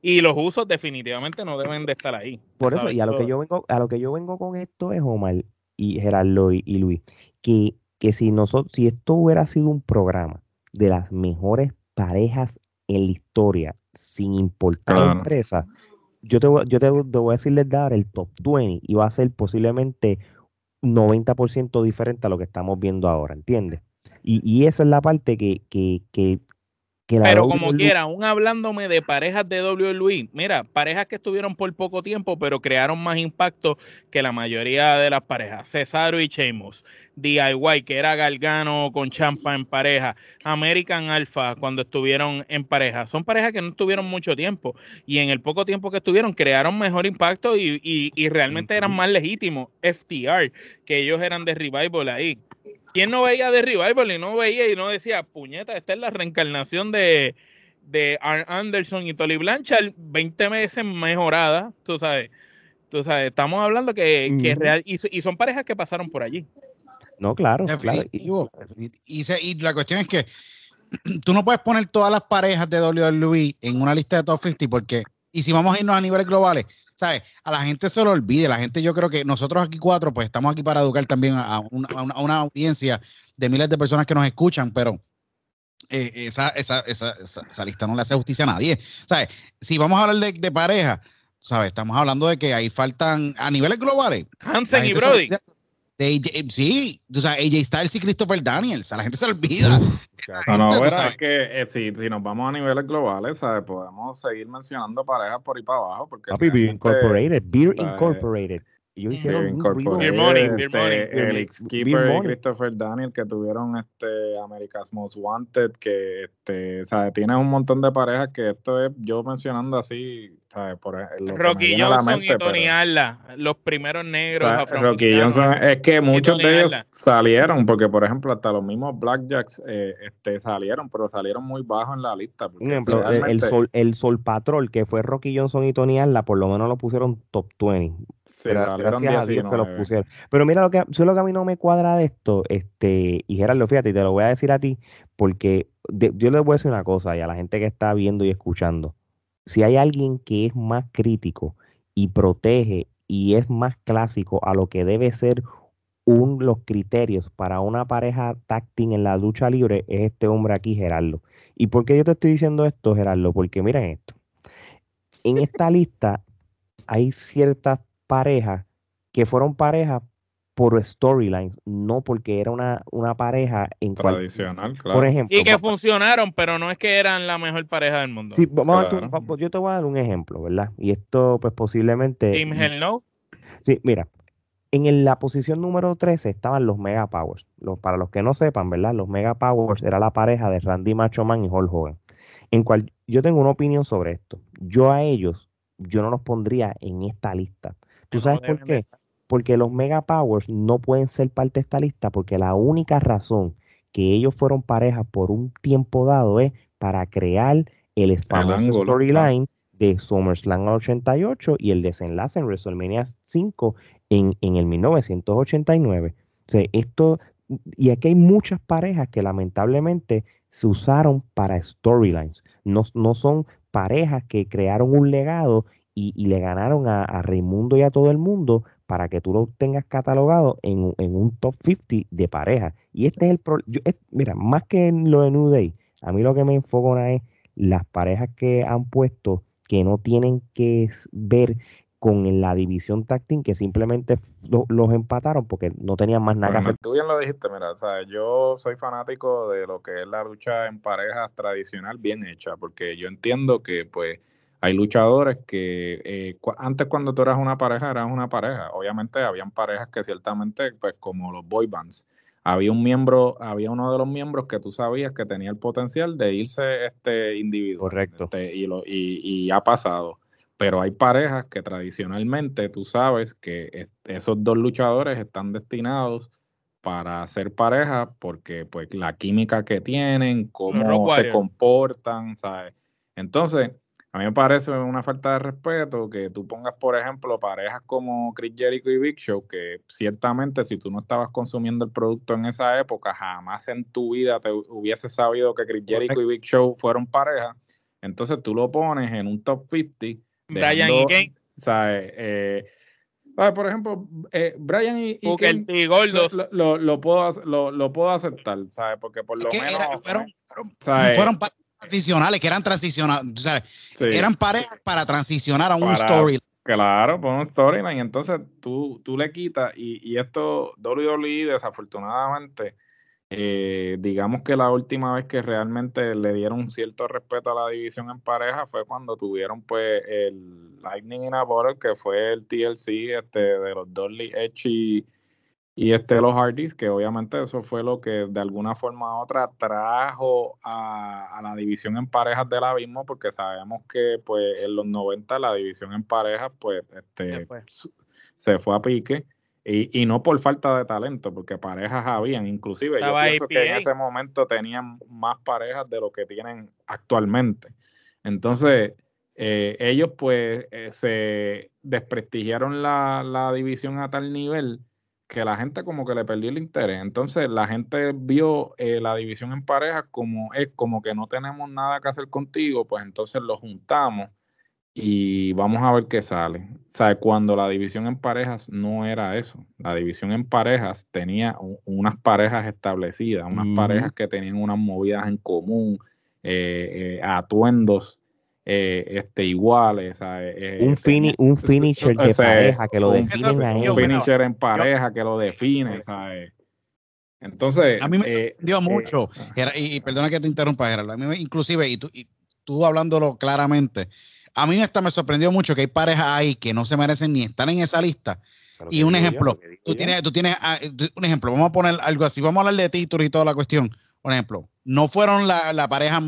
y los usos definitivamente no deben de estar ahí. Por eso, y a lo que yo vengo, a lo que yo vengo con esto es Omar y Gerardo y Luis, que que si nosotros, si esto hubiera sido un programa de las mejores parejas en la historia, sin importar la empresa, yo te, yo te, voy a decirles dar el top 20 y va a ser posiblemente 90% diferente a lo que estamos viendo ahora, ¿entiendes? Y, y esa es la parte que, que, que, pero como quiera, aún hablándome de parejas de WWE, mira, parejas que estuvieron por poco tiempo, pero crearon más impacto que la mayoría de las parejas. Cesaro y Sheamus, DIY, que era Galgano con Champa en pareja, American Alpha cuando estuvieron en pareja. Son parejas que no estuvieron mucho tiempo y en el poco tiempo que estuvieron crearon mejor impacto y, y realmente eran más legítimos. FTR, que ellos eran de Revival ahí. ¿Quién no veía de Revival y no veía y no decía, puñeta, esta es la reencarnación de, de Anderson y Tolly Blanchard 20 veces mejorada, tú sabes. Tú sabes, estamos hablando que, que real, y, son parejas que pasaron por allí. No, claro, claro. Y, y, la cuestión es que tú no puedes poner todas las parejas de WWE en una lista de top 50 porque, y si vamos a irnos a niveles globales, ¿sabes? A la gente se lo olvide, la gente yo creo que nosotros aquí cuatro, pues estamos aquí para educar también a, una, audiencia de miles de personas que nos escuchan, pero eh, esa, esa, esa, esa, lista no le hace justicia a nadie. ¿Sabes? Si vamos a hablar de, pareja, ¿sabes? Estamos hablando de que ahí faltan a niveles globales. Hansen y Brody. Eh, sí, o sea, AJ Styles y Christopher Daniels, a la gente se olvida. No, no, es que eh, si, si, nos vamos a niveles globales, ¿sabes? podemos seguir mencionando parejas por ahí para abajo. Porque Papi, Beer Incorporated, Beer Incorporated. Ellos hicieron un ruido. Beer Money, Beer Money. El Skipper y Christopher Daniel que tuvieron este America's Most Wanted, que este, ¿sabes? tienes un montón de parejas que esto es yo mencionando así, ¿sabes? Por ejemplo, Rocky Johnson y Tony Arla, los primeros negros. Rocky Johnson, es que muchos de ellos salieron, porque por ejemplo, hasta los mismos Blackjacks eh, este, salieron, pero salieron muy bajos en la lista. Por ejemplo, el, Sol, el Sol Patrol, que fue Rocky Johnson y Tony Arla, por lo menos lo pusieron top 20 gracias a Dios que los pusieron. Pero mira lo que, lo que a mí no me cuadra de esto, este, y Gerardo, fíjate, y te lo voy a decir a ti, porque yo le voy a decir una cosa y a la gente que está viendo y escuchando. Si hay alguien que es más crítico y protege y es más clásico a lo que debe ser un, los criterios para una pareja táctil en la lucha libre, es este hombre aquí, Gerardo. ¿Y por qué yo te estoy diciendo esto, Gerardo? Porque miren esto. En esta lista hay ciertas parejas que fueron parejas por storylines, no porque era una, una pareja en tradicional, claro. Por ejemplo, y que funcionaron, pero no es que eran la mejor pareja del mundo. Sí, vamos a, yo te voy a dar un ejemplo, ¿verdad? Y esto, pues posiblemente. Team Hell No. Sí, mira, en la posición número 13 estaban los Mega Powers. Los, para los que no sepan, ¿verdad? Los Mega Powers era la pareja de Randy Machoman y Hulk Hogan. En cual yo tengo una opinión sobre esto. Yo a ellos, yo no los pondría en esta lista. ¿Tú sabes por qué? Porque los Mega Powers no pueden ser parte de esta lista porque la única razón que ellos fueron pareja por un tiempo dado es para crear el famoso storyline de SummerSlam 88 y el desenlace en WrestleMania 5 en, en el 1989. O sea, esto y aquí hay muchas parejas que lamentablemente se usaron para storylines. No, no son parejas que crearon un legado y, le ganaron a, a, Raimundo y a todo el mundo para que tú lo tengas catalogado en, un top 50 de parejas. Y este es el problema. Mira, más que en lo de New Day, a mí lo que me enfoca es las parejas que han puesto que no tienen que ver con la división tag que simplemente los empataron porque no tenían más nada que hacer. Tú bien lo dijiste, mira, o sea, yo soy fanático de lo que es la lucha en parejas tradicional bien hecha, porque yo entiendo que pues hay luchadores que eh, antes cuando tú eras una pareja eras una pareja, obviamente habían parejas que ciertamente pues como los boy bands, había un miembro, había uno de los miembros que tú sabías que tenía el potencial de irse este individuo. Correcto. Este, y, lo, y, y ha pasado pero hay parejas que tradicionalmente tú sabes que esos dos luchadores están destinados para ser pareja porque pues la química que tienen, cómo se comportan, ¿sabes? Entonces, a mí me parece una falta de respeto que tú pongas, por ejemplo, parejas como Chris Jericho y Big Show, que ciertamente si tú no estabas consumiendo el producto en esa época, jamás en tu vida te hubiese sabido que Chris Jericho y Big Show fueron pareja. Entonces tú lo pones en un top 50 Brian y Kane. Eh, por ejemplo, eh, Brian y, y Kane, Gordos. Lo, lo, puedo, lo, puedo aceptar, ¿sabes? Porque por lo menos. fueron, fueron, transicionales, que eran transicionales, ¿sabes? Eran parejas para transicionar a un storyline. Claro, por un storyline. Entonces tú, tú le quitas, y, y esto, WWE, desafortunadamente, eh, digamos que la última vez que realmente le dieron cierto respeto a la división en pareja fue cuando tuvieron pues el Lightning in a Bottle, que fue el TLC este, de los Dolly Edge y, este, los Hardys, que obviamente eso fue lo que de alguna forma u otra trajo a, la división en parejas del abismo, porque sabemos que pues en los 90 la división en parejas pues este, se fue a pique. Y, y, no por falta de talento, porque parejas habían, inclusive yo pienso que en ese momento tenían más parejas de lo que tienen actualmente. Entonces, eh, ellos pues eh, se desprestigiaron la, la, división a tal nivel que la gente como que le perdió el interés. Entonces, la gente vio eh, la división en parejas como es como que no tenemos nada que hacer contigo, pues entonces lo juntamos y vamos a ver qué sale. O sea, cuando la división en parejas no era eso. La división en parejas tenía unas parejas establecidas, unas parejas que tenían unas movidas en común, eh, eh, atuendos eh, este, iguales. un, fini, un finisher de pareja que lo define a Un finisher en pareja que lo define. ¿sabes? Entonces. A mí me dio mucho. y, perdona que te interrumpa, Gerardo. A mí, inclusive, y tú, y tú hablándolo claramente a mí hasta me sorprendió mucho que hay parejas ahí que no se merecen ni estar en esa lista. Y un ejemplo, tú tienes, tú tienes ah, un ejemplo, vamos a poner algo así, vamos a hablar de títulos y toda la cuestión. Por ejemplo, no fueron la, pareja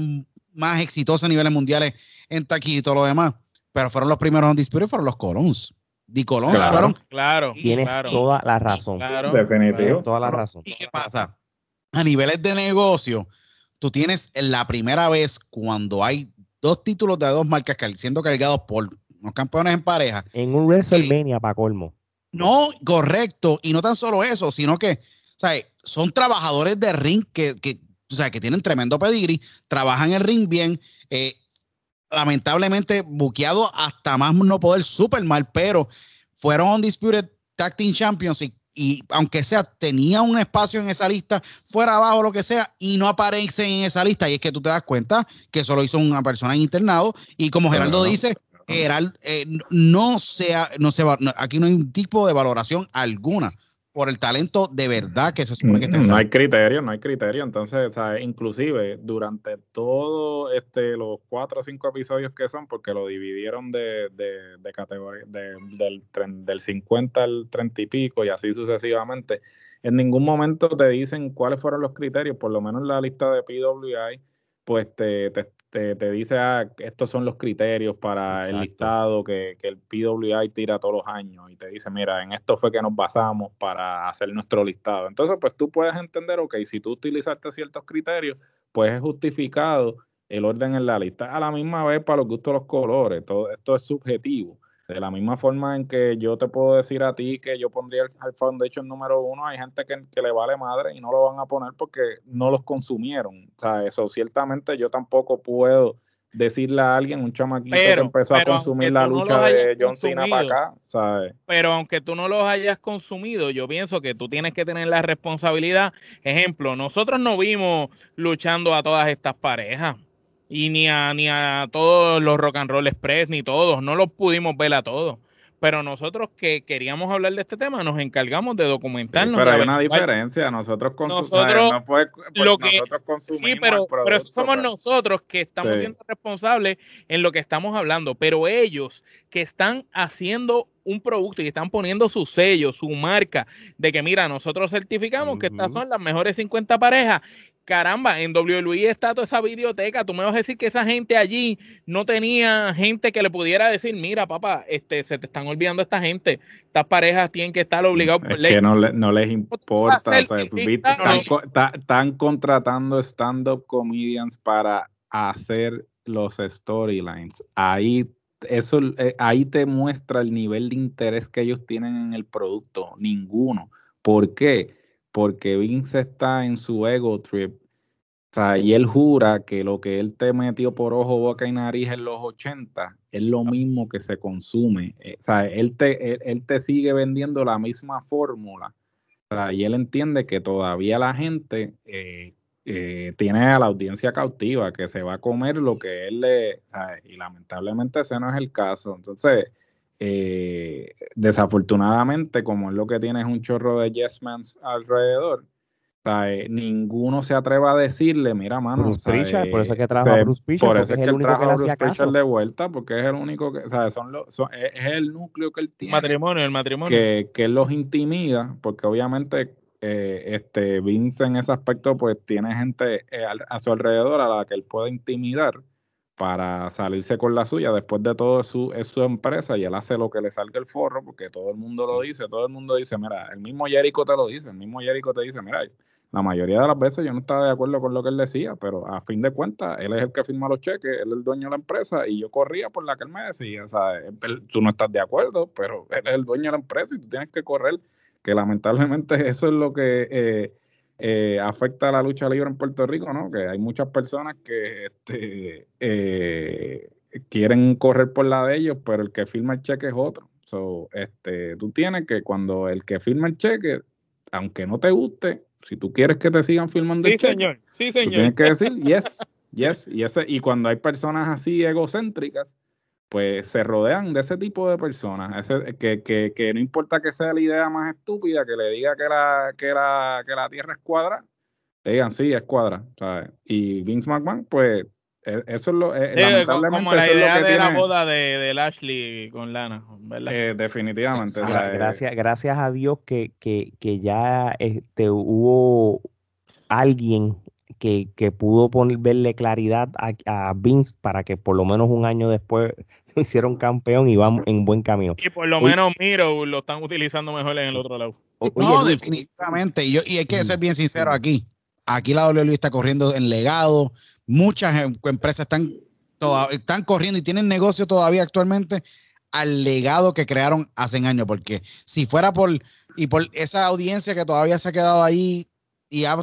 más exitosa a niveles mundiales en taquilla y todo lo demás, pero fueron los primeros en disputar fueron los Colons. Di Colons fueron. Claro, tienes toda la razón. Definitivo. Toda la razón. ¿Y qué pasa? A niveles de negocio, tú tienes la primera vez cuando hay dos títulos de dos marcas siendo cargados por los campeones en pareja. En un WrestleMania para colmo. No, correcto. Y no tan solo eso, sino que, o son trabajadores de ring que, que, o sea, que tienen tremendo pedigrí, trabajan el ring bien. Eh, lamentablemente buqueado hasta más no poder super mal, pero fueron Undisputed Tag Team Champions y y aunque sea, tenía un espacio en esa lista, fuera abajo, lo que sea, y no aparece en esa lista. Y es que tú te das cuenta que eso lo hizo una persona en internado. Y como Geraldo dice, Gerald, eh, no sea, no se va, aquí no hay un tipo de valoración alguna por el talento de verdad que se supone que está No hay criterio, no hay criterio. Entonces, inclusive durante todo este los cuatro o cinco episodios que son, porque lo dividieron de, de, de categoría, de, del, del 50 al 30 y pico y así sucesivamente, en ningún momento te dicen cuáles fueron los criterios, por lo menos en la lista de PWI, pues te, te, te, dice, ah, estos son los criterios para el listado que, el PWI tira todos los años y te dice, mira, en esto fue que nos basamos para hacer nuestro listado. Entonces, pues tú puedes entender, ok, si tú utilizaste ciertos criterios, pues es justificado el orden en la lista. A la misma vez, para los gustos los colores, todo esto es subjetivo. De la misma forma en que yo te puedo decir a ti que yo pondría el High Foundation número uno, hay gente que, que, le vale madre y no lo van a poner porque no los consumieron. O sea, eso ciertamente yo tampoco puedo decirle a alguien, un chamaquito que empezó a consumir la lucha de John Cena para acá, ¿sabes? Pero aunque tú no los hayas consumido, yo pienso que tú tienes que tener la responsabilidad. Ejemplo, nosotros no vimos luchando a todas estas parejas y ni a, ni a todos los Rock and Roll Express, ni todos, no los pudimos ver a todos. Pero nosotros que queríamos hablar de este tema, nos encargamos de documentarnos. pero hay una diferencia, nosotros, nosotros, pues, lo que, consumimos. Sí, pero, pero somos pues. nosotros que estamos siendo responsables en lo que estamos hablando, pero ellos que están haciendo un producto y están poniendo su sello, su marca, de que mira, nosotros certificamos que estas son las mejores 50 parejas caramba, en WWE está toda esa biblioteca. Tú me vas a decir que esa gente allí no tenía gente que le pudiera decir, mira, papá, este, se te están olvidando esta gente. Estas parejas tienen que estar obligados por ley. Que no, les importa. Están, contratando stand-up comedians para hacer los storylines. Ahí eso eh, ahí te muestra el nivel de interés que ellos tienen en el producto. Ninguno. ¿Por qué? porque Vince está en su ego trip. O sea, y él jura que lo que él te metió por ojo, boca y nariz en los 80 es lo mismo que se consume. Eh, o sea, él te, él, te sigue vendiendo la misma fórmula. O sea, y él entiende que todavía la gente eh, eh, tiene a la audiencia cautiva, que se va a comer lo que él le... Sea, y lamentablemente ese no es el caso. Entonces, eh, desafortunadamente, como es lo que tiene es un chorro de yes mans alrededor, eh, ninguno se atreva a decirle, mira, mano. Bruce Pritchard, por eso es que trajo a Bruce Pritchard. Por eso es que, él trajo a Bruce Pritchard de vuelta, porque es el único que, sea, son los, es, el núcleo que él tiene. Matrimonio, el matrimonio. Que, que los intimida, porque obviamente eh, este Vince en ese aspecto, pues tiene gente a, a su alrededor a la que él puede intimidar para salirse con la suya. Después de todo, es su, es su empresa y él hace lo que le salga el forro, porque todo el mundo lo dice, todo el mundo dice, mira, el mismo Jericho te lo dice, el mismo Jericho te dice, mira, la mayoría de las veces yo no estaba de acuerdo con lo que él decía, pero a fin de cuentas, él es el que firma los cheques, él es el dueño de la empresa y yo corría por la que él me decía, o sea, tú no estás de acuerdo, pero él es el dueño de la empresa y tú tienes que correr, que lamentablemente eso es lo que... Eh, eh, afecta a la lucha libre en Puerto Rico, ¿no? Que hay muchas personas que este, eh, quieren correr por la de ellos, pero el que firma el cheque es otro. So, este, tú tienes que cuando el que firma el cheque, aunque no te guste, si tú quieres que te sigan firmando el cheque, señor. Sí, señor. tienes que decir yes, yes, y ese, y cuando hay personas así egocéntricas, pues se rodean de ese tipo de personas, que, que, que, no importa que sea la idea más estúpida, que le diga que la, que la, que la Tierra es cuadra, le digan, sí, es cuadra. Y Vince McMahon, pues, e, eso es lo, eh, lamentablemente, como la idea de la boda de, de Lashley con Lana, ¿verdad? Eh, definitivamente. gracias, gracias a Dios que, que, que ya este, hubo alguien que, que, pudo poner, verle claridad a, a, Vince para que por lo menos un año después lo hicieron campeón y vamos en buen camino. Y por lo menos Miro lo están utilizando mejor en el otro lado. no, definitivamente. Y, yo, y hay que ser bien sincero aquí. Aquí la WWE está corriendo en legado. Muchas em, empresas están, están corriendo y tienen negocio todavía actualmente al legado que crearon hace años. Porque si fuera por, y por esa audiencia que todavía se ha quedado ahí y ha,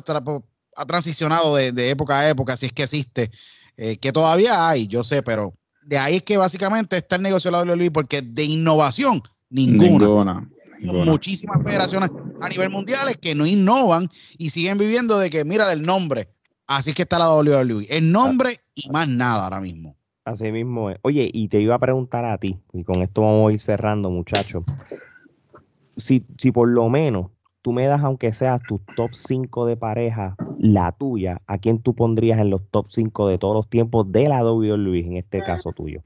ha transicionado de, de, época a época, si es que existe, eh, que todavía hay, yo sé, pero de ahí es que básicamente está el negocio de la WWE, porque de innovación, ninguna. Muchísimas federaciones a nivel mundial que no innovan y siguen viviendo de que, mira, del nombre. Así que está la WWE. El nombre y más nada ahora mismo. Así mismo es. Oye, y te iba a preguntar a ti, y con esto vamos a ir cerrando, muchachos. Si, si por lo menos tú me das, aunque sea tu top 5 de pareja, la tuya, ¿a quién tú pondrías en los top 5 de todos los tiempos de la WWE, en este caso tuyo?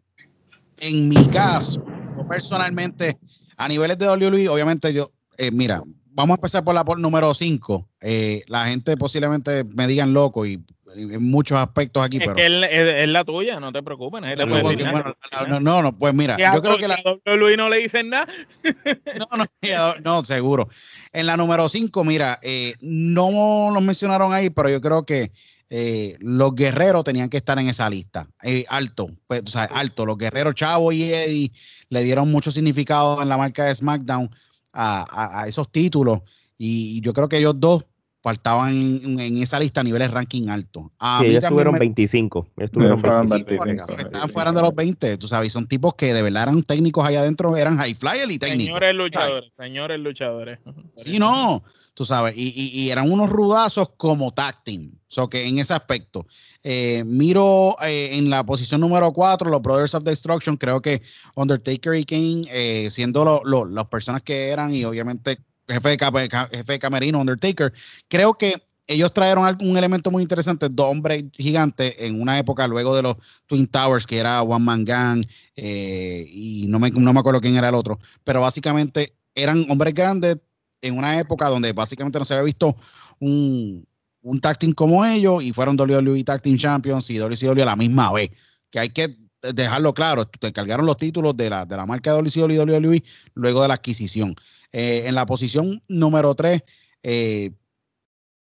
En mi caso, personalmente, a niveles de WWE, obviamente yo, eh, mira, vamos a empezar por la por número 5. Eh, la gente posiblemente me digan loco y en muchos aspectos aquí. Es pero... que es, la tuya, no te preocupes. no, no, no, pues mira, yo creo que la Luis no le dicen nada. no, no, no, seguro. En la número 5, mira, eh, no nos mencionaron ahí, pero yo creo que eh, los guerreros tenían que estar en esa lista. Eh, alto, pues, o sea, alto. Los guerreros Chavo y Eddie le dieron mucho significado en la marca de SmackDown a, a esos títulos. Y yo creo que ellos dos faltaban en, esa lista a niveles ranking alto. A sí, ellos estuvieron 25. Estuvieron 25. Estaban fuera de los 20, tú sabes, son tipos que de verdad eran técnicos allá adentro, eran high flyer y técnicos. Señores luchadores, señores luchadores. Sí, no, tú sabes, y, y, eran unos rudazos como tag team. So que en ese aspecto, eh, miro eh, en la posición número 4, los Brothers of Destruction, creo que Undertaker y Kane, eh, siendo las personas que eran y obviamente jefe de, jefe camerino, Undertaker. Creo que ellos trajeron un elemento muy interesante, dos hombres gigantes en una época luego de los Twin Towers, que era One Man Gang, eh, y no me, no me acuerdo quién era el otro, pero básicamente eran hombres grandes en una época donde básicamente no se había visto un, un como ellos, y fueron WWE Tag Team Champions y WCW a la misma vez, que hay que dejarlo claro, te encargaron los títulos de la, de la marca de WWE luego de la adquisición. Eh, en la posición número 3, eh,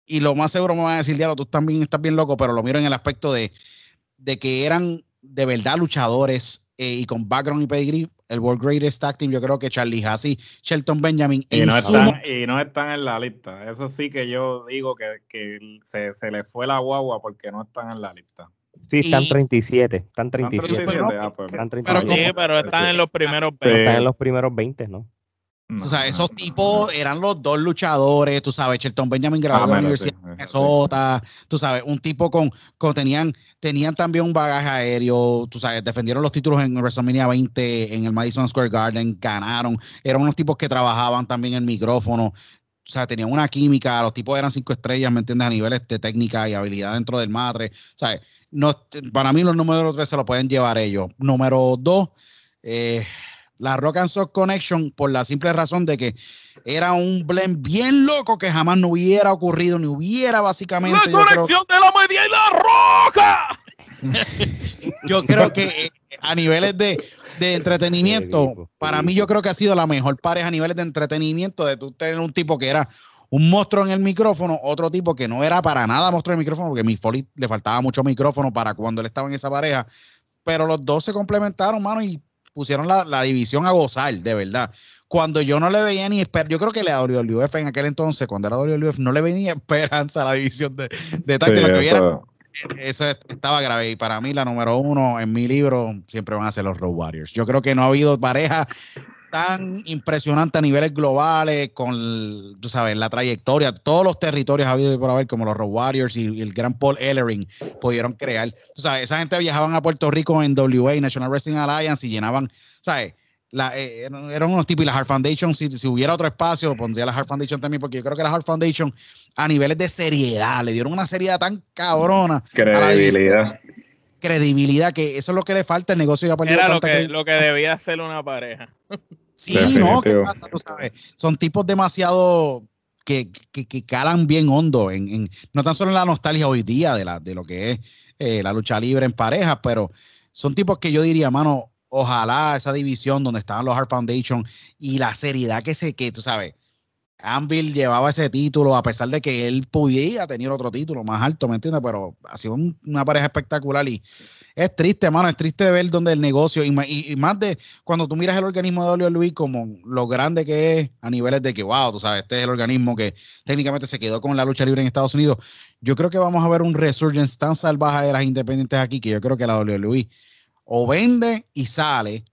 y lo más seguro me van a decir, diablo, tú también estás bien loco, pero lo miro en el aspecto de, de que eran de verdad luchadores eh, y con background y pedigree. El World Greatest Tag Team, yo creo que Charlie Hassie, Shelton Benjamin. Y no, están, y no están en la lista. Eso sí que yo digo que, que se, se les fue la guagua porque no están en la lista. Sí, están 37. Están 37. Ah, pues, están 37. Pero, pero están en los primeros 20. Están en los primeros 20, ¿no? o sea, esos tipos eran los dos luchadores, tú sabes, Shelton Benjamin grabó en la Universidad de Minnesota, tú sabes, un tipo con, con tenían, tenían también un bagaje aéreo, tú sabes, defendieron los títulos en WrestleMania 20 en el Madison Square Garden, ganaron, eran unos tipos que trabajaban también el micrófono, o sea, tenían una química, los tipos eran cinco estrellas, ¿me entiendes? A niveles de técnica y habilidad dentro del matre, ¿sabes? No, para mí los números tres se lo pueden llevar ellos. Número dos, eh, la Rock and Sock Connection por la simple razón de que era un blend bien loco que jamás no hubiera ocurrido, ni hubiera básicamente. ¡La conexión de la media y la roca! yo creo que eh, a niveles de, de entretenimiento, para mí yo creo que ha sido la mejor pareja a niveles de entretenimiento de tú tener un tipo que era un monstruo en el micrófono, otro tipo que no era para nada monstruo en el micrófono, porque a mi Foley le faltaba mucho micrófono para cuando él estaba en esa pareja, pero los dos se complementaron, mano, y pusieron la, división a gozar, de verdad. Cuando yo no le veía ni esperanza, yo creo que le a WWF en aquel entonces, cuando era WWF, no le venía esperanza a la división de, de eso. eso estaba grave. Y para mí, la número uno en mi libro siempre van a ser los Road Warriors. Yo creo que no ha habido pareja tan impresionante a niveles globales, con, tú sabes, la trayectoria, todos los territorios ha habido por haber, como los Road Warriors y, el gran Paul Ellering pudieron crear. Tú sabes, esa gente viajaban a Puerto Rico en WA, National Wrestling Alliance, y llenaban, ¿sabes? La, eh, eran unos tipos y la Heart Foundation, si, si, hubiera otro espacio, pondría la Heart Foundation también, porque yo creo que la Heart Foundation a niveles de seriedad, le dieron una seriedad tan cabrona. Credibilidad. Credibilidad, que eso es lo que le falta al negocio. Ya Era lo que, lo que debía ser una pareja. Sí, no, tú sabes, son tipos demasiado que, que, calan bien hondo, en, no tan solo en la nostalgia hoy día de, la, de lo que es eh, la lucha libre en pareja, pero son tipos que yo diría, mano, ojalá esa división donde estaban los Hard Foundation y la seriedad que se, que tú sabes, Anvil llevaba ese título a pesar de que él pudiera tener otro título más alto, ¿me entiendes? Pero ha sido una pareja espectacular y es triste, hermano, es triste ver donde el negocio y, más de cuando tú miras el organismo de WWE como lo grande que es a niveles de que, wow, tú sabes, este es el organismo que técnicamente se quedó con la lucha libre en Estados Unidos. Yo creo que vamos a ver un resurgence tan salvaje de las independientes aquí que yo creo que la WWE o vende y sale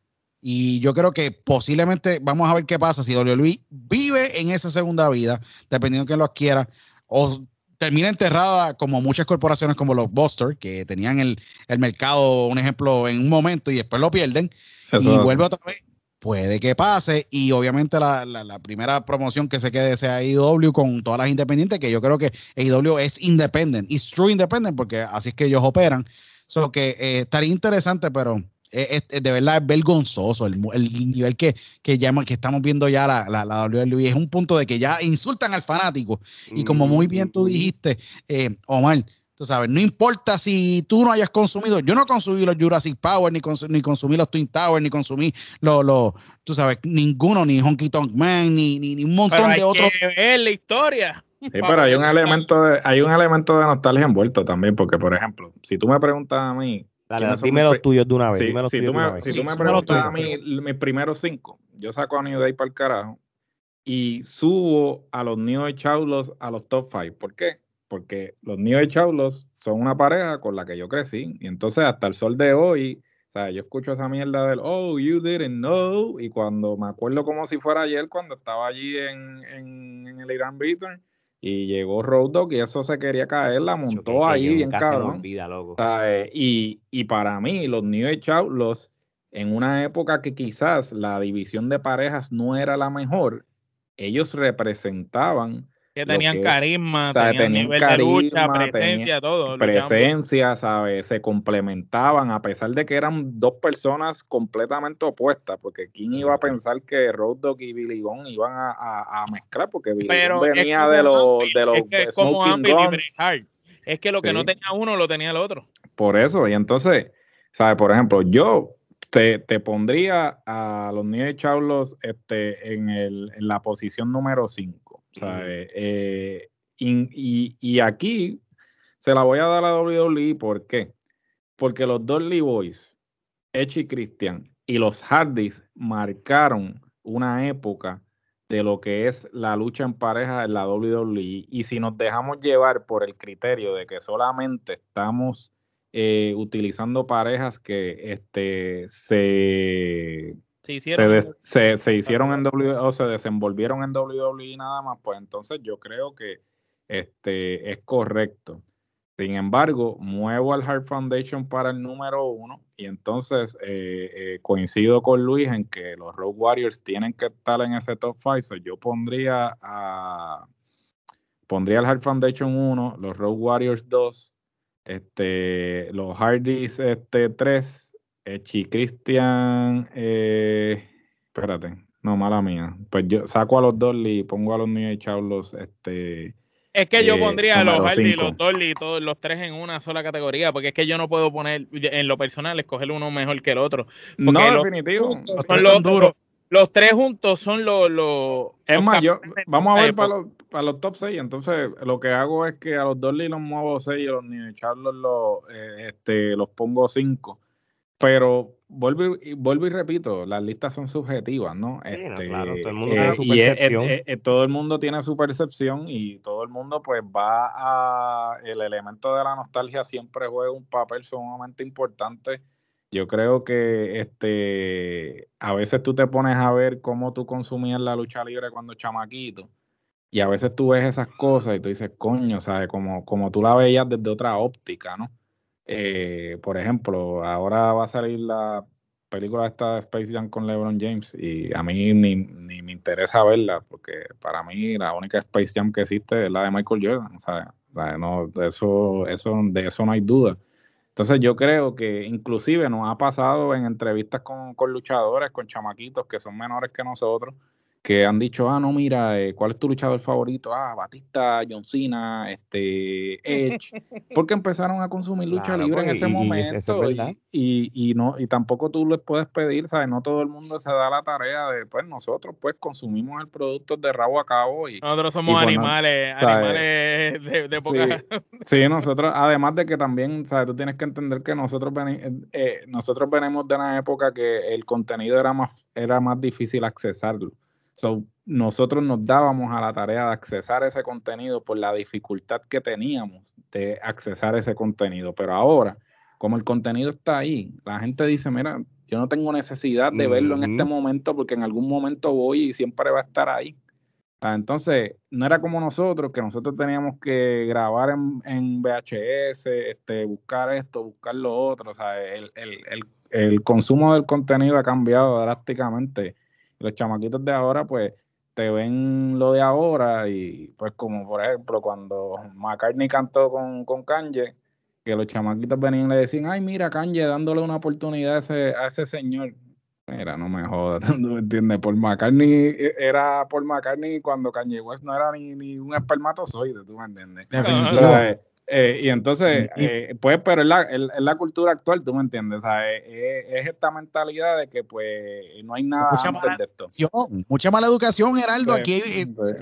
y yo creo que posiblemente vamos a ver qué pasa si WWE vive en esa segunda vida, dependiendo de quién lo quiera, o termina enterrada como muchas corporaciones como los Buster, que tenían el, mercado, un ejemplo, en un momento y después lo pierden y vuelve otra vez. Puede que pase y obviamente la, primera promoción que se quede sea AEW con todas las independientes, que yo creo que AEW es independent, es true independent porque así es que ellos operan. Solo que eh, estaría interesante, pero de verdad es vergonzoso el, nivel que, que, que estamos viendo ya la, la, la WWE. Es un punto de que ya insultan al fanático. Y como muy bien tú dijiste, eh, Omar, tú sabes, no importa si tú no hayas consumido, yo no consumí los Jurassic Power, ni, ni consumí los Twin Towers, ni consumí los, los tú sabes, ninguno, ni Honky Tonk Man, ni, ni, un montón de otros. Que ver la historia. Sí, pero hay un elemento de, hay un elemento de nostalgia envuelto también, porque por ejemplo, si tú me preguntas a mí. Dale, dime los tuyos de una vez. si, tú me, si tú me preguntas a mí mis primeros cinco, yo saco a New Day para el carajo y subo a los New Age Outlaws a los top five. ¿Por qué? Porque los New Age Outlaws son una pareja con la que yo crecí. Y entonces hasta el sol de hoy, o sea, yo escucho esa mierda del, oh, you didn't know. Y cuando me acuerdo como si fuera ayer, cuando estaba allí en, en, el Irán Beaton, y llegó Road Dogg y eso se quería caer, la montó ahí bien cabrón. y, y para mí, los New Age Outlaws, en una época que quizás la división de parejas no era la mejor, ellos representaban que tenían carisma, tenían, nivel de lucha, presencia, todo. Presencia, ¿sabes? Se complementaban, a pesar de que eran dos personas completamente opuestas, porque ¿quién iba a pensar que Road Dogg y Billy Gunn iban a, mezclar? Porque Billy Gunn venía de los, de los es que Es que lo que no tenía uno lo tenía el otro. Por eso, y entonces, ¿sabes? Por ejemplo, yo te, te, pondría a los New Charlos este, en, el, en la posición número 5. Eh, y, y, aquí se la voy a dar a WWE. ¿Por qué? Porque los Dudley Boys, Edge y Christian, y los Hardys marcaron una época de lo que es la lucha en pareja en la WWE. Y si nos dejamos llevar por el criterio de que solamente estamos eh, utilizando parejas que este, se, se hicieron, se, hicieron en WWE o se desenvolvieron en WWE nada más, pues entonces yo creo que este, es correcto. Sin embargo, muevo al Heart Foundation para el número uno y entonces eh, eh, coincido con Luis en que los Road Warriors tienen que estar en ese top 5. yo pondría a pondría al Heart Foundation 1, los Road Warriors 2, este, los Hardys este, 3, Echi Christian, eh, espérate, no, mala mía. Pues yo saco a los Dolly y pongo a los New Age los este. Es que yo eh, pondría a los Hardy y los Dolly, todos los tres en una sola categoría, porque es que yo no puedo poner, en lo personal, escoger uno mejor que el otro. No, definitivo. Son los duros los tres juntos son los. los es más, yo, vamos a ver para los, para los top 6. Entonces, lo que hago es que a los Dolly los muevo 6 y a los New Charles los, eh, este, los pongo 5. Pero vuelvo y, vuelvo y repito, las listas son subjetivas, ¿no? Este, claro, todo el mundo tiene eh, su percepción. Eh, todo el mundo tiene su percepción y todo el mundo pues va a... El elemento de la nostalgia siempre juega un papel sumamente importante yo creo que este a veces tú te pones a ver cómo tú consumías la lucha libre cuando chamaquito y a veces tú ves esas cosas y tú dices, coño, ¿sabes? Como, como tú la veías desde otra óptica, ¿no? Eh, por ejemplo, ahora va a salir la película esta Space Jam con LeBron James y a mí ni, ni, me interesa verla porque para mí la única Space Jam que existe es la de Michael Jordan, ¿sabes? No, de eso, eso, de eso no hay duda. Entonces yo creo que inclusive nos ha pasado en entrevistas con, luchadores, con chamaquitos que son menores que nosotros, que han dicho, ah, no, mira, eh, ¿cuál es tu luchador favorito? Ah, Batista, John Cena, este, Edge, porque empezaron a consumir lucha libre en pues, ese momento y, y, no, y tampoco tú les puedes pedir, ¿sabes? No todo el mundo se da la tarea de, pues nosotros pues consumimos el producto de rabo a cabo y... Nosotros somos pues, animales, animales de, de poca... Sí, nosotros, además de que también, ¿sabes? Tú tienes que entender que nosotros, eh, eh, nosotros venimos de una época que el contenido era más, era más difícil accesarlo. So, nosotros nos dábamos a la tarea de accesar ese contenido por la dificultad que teníamos de accesar ese contenido. Pero ahora, como el contenido está ahí, la gente dice, mira, yo no tengo necesidad de verlo en este momento porque en algún momento voy y siempre va a estar ahí. Ah, entonces, no era como nosotros, que nosotros teníamos que grabar en, VHS, este, buscar esto, buscar lo otro. O sea, el, el consumo del contenido ha cambiado drásticamente. Los chamaquitos de ahora, pues, te ven lo de ahora y pues como por ejemplo cuando McCartney cantó con, con Kanye, que los chamaquitos venían y le decían, ay mira Kanye dándole una oportunidad a ese, a ese señor. Mira, no me jodas, ¿tú me entiendes? Por McCartney e, era por McCartney cuando Kanye West no era ni, ni un espermatozoide, ¿tú me entiendes? Eh, y entonces, eh, pues, pero es la, es la, cultura actual, tú me entiendes, o sea, es, esta mentalidad de que pues no hay nada mucha mala, de esto. Mucha mala educación, Geraldo, aquí eh, pues.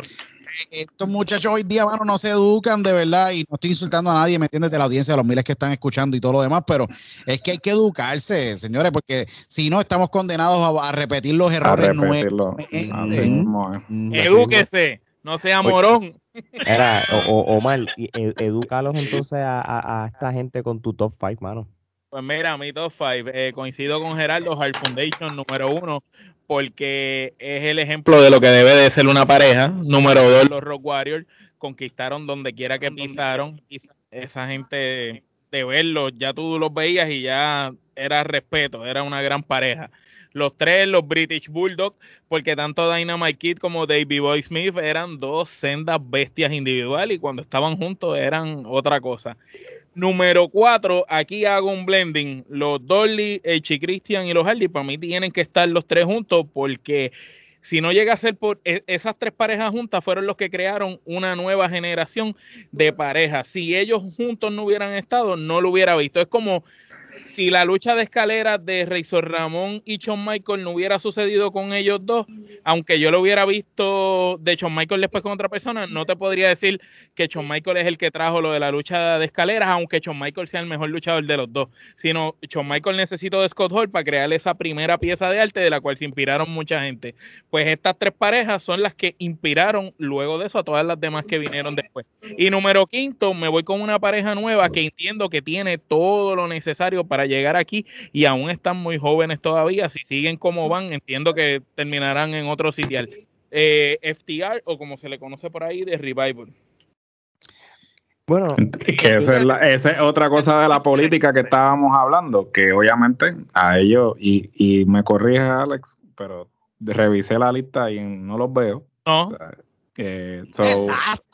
estos muchachos hoy día, mano, no se educan de verdad, y no estoy insultando a nadie, ¿me entiendes? De la audiencia, de los miles que están escuchando y todo lo demás, pero es que hay que educarse, señores, porque si no, estamos condenados a, repetir los errores nuevos. Edúquese, no sea morón. Era, o, Omar, e, edúcalos entonces a, esta gente con tu top 5, mano. Pues mira, mi top 5, eh, coincido con Gerardo, Hard Foundation número uno, porque es el ejemplo de lo que debe de ser una pareja. Número dos, los Rock Warriors conquistaron donde quiera que pisaron. Esa gente de verlos, ya tú los veías y ya era respeto, era una gran pareja los tres, los British Bulldogs, porque tanto Dynamite Kid como Davey Boy Smith eran dos sendas bestias individuales y cuando estaban juntos eran otra cosa. Número cuatro, aquí hago un blending. Los Dolly, el Chi Christian y los Hardy, para mí tienen que estar los tres juntos porque si no llega a ser por e, esas tres parejas juntas, fueron los que crearon una nueva generación de parejas. Si ellos juntos no hubieran estado, no lo hubiera visto. Es como si la lucha de escaleras de Razor Ramón y Shawn Michael no hubiera sucedido con ellos dos, aunque yo lo hubiera visto de Shawn Michael después con otra persona, no te podría decir que Shawn Michael es el que trajo lo de la lucha de escaleras, aunque Shawn Michael sea el mejor luchador de los dos, sino Shawn Michael necesitó de Scott Hall para crear esa primera pieza de arte de la cual se inspiraron mucha gente. Pues estas tres parejas son las que inspiraron luego de eso a todas las demás que vinieron después. Y número quinto, me voy con una pareja nueva que entiendo que tiene todo lo necesario para llegar aquí y aún están muy jóvenes todavía. Si siguen como van, entiendo que terminarán en otro sitial. Eh, FTR o como se le conoce por ahí, de Revival. Bueno, que esa es, otra cosa de la política que estábamos hablando, que obviamente a ellos, y, y me corrige Alex, pero revisé la lista y no los veo. No. Eh,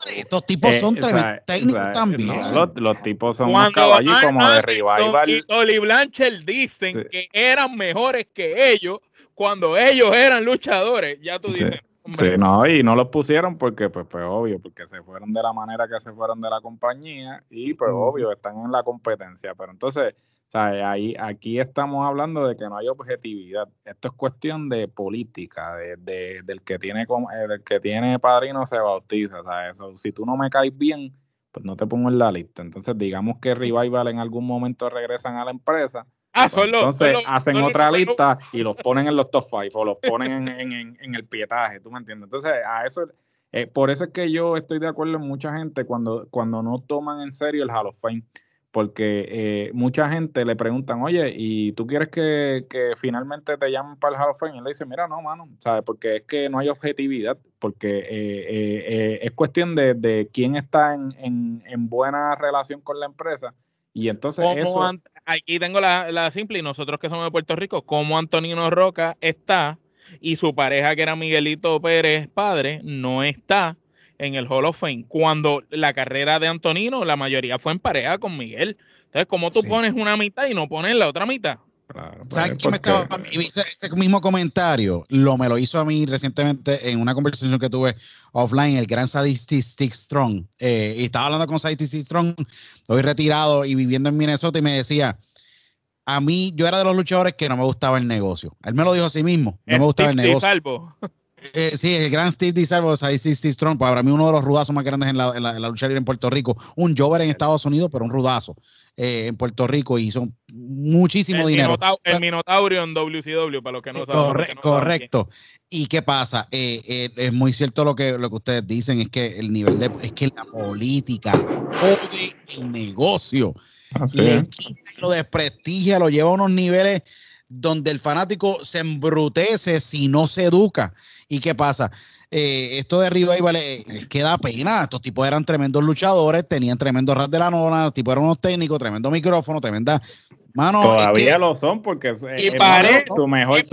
Estos tipos son tremendos técnicos también. los, tipos son unos caballos como de revival. Y Oli Blanchard dicen que eran mejores que ellos cuando ellos eran luchadores. Ya tú dices. Sí, no, y no los pusieron porque, pues, pues, obvio, porque se fueron de la manera que se fueron de la compañía y, pues, obvio, están en la competencia. Pero entonces, o sea, ahí, aquí estamos hablando de que no hay objetividad. Esto es cuestión de política, de, del que tiene el que tiene padrino se bautiza. O sea, eso, si tú no me caes bien, pues no te pongo en la lista. Entonces, digamos que Revival en algún momento regresan a la empresa. Ah, pues entonces hacen otra lista y los ponen en los top five o los ponen en, el pietaje, ¿tú me entiendes? Entonces, a eso, eh, por eso es que yo estoy de acuerdo en mucha gente cuando, cuando no toman en serio el Hall of Fame porque eh, mucha gente le preguntan, oye, ¿y tú quieres que, finalmente te llamen para el Hall of Fame? Y él le dice, mira, no, mano, ¿sabes? Porque es que no hay objetividad, porque eh, eh, es cuestión de, quién está en, buena relación con la empresa. Y entonces eso... Aquí tengo la, la simple, y nosotros que somos de Puerto Rico, como Antonino Roca está y su pareja, que era Miguelito Pérez, padre, no está en el Hall of Fame, cuando la carrera de Antonino, la mayoría fue en pareja con Miguel. Entonces, ¿cómo tú pones una mitad y no pones la otra mitad? Claro, ¿Sabes pues, me estaba, ese, mismo comentario lo me lo hizo a mí recientemente en una conversación que tuve offline, el gran Sadistic Strong. Eh, y estaba hablando con Sadistic Strong, estoy retirado y viviendo en Minnesota y me decía, a mí yo era de los luchadores que no me gustaba el negocio. Él me lo dijo a sí mismo, no me gustaba el negocio. Salvo. Eh, sí, el gran Steve DiSalvo, ahí Steve Strong, para mí uno de los rudazos más grandes en la, en la, lucha libre en Puerto Rico. Un Jover en Estados Unidos, pero un rudazo eh, en Puerto Rico y son muchísimo dinero. el Minotaurio en WCW, para los que no saben. correcto. ¿Y qué pasa? Eh, es muy cierto lo que, lo que ustedes dicen, es que el nivel de, es que la política, el negocio, lo desprestigia, lo lleva a unos niveles donde el fanático se embrutece si no se educa. ¿Y qué pasa? Eh, esto de arriba vale, es que da pena. Estos tipos eran tremendos luchadores, tenían tremendo rap de la nona, los tipos eran unos técnicos, tremendo micrófono, tremenda. Mano, Todavía lo son porque su, mejor,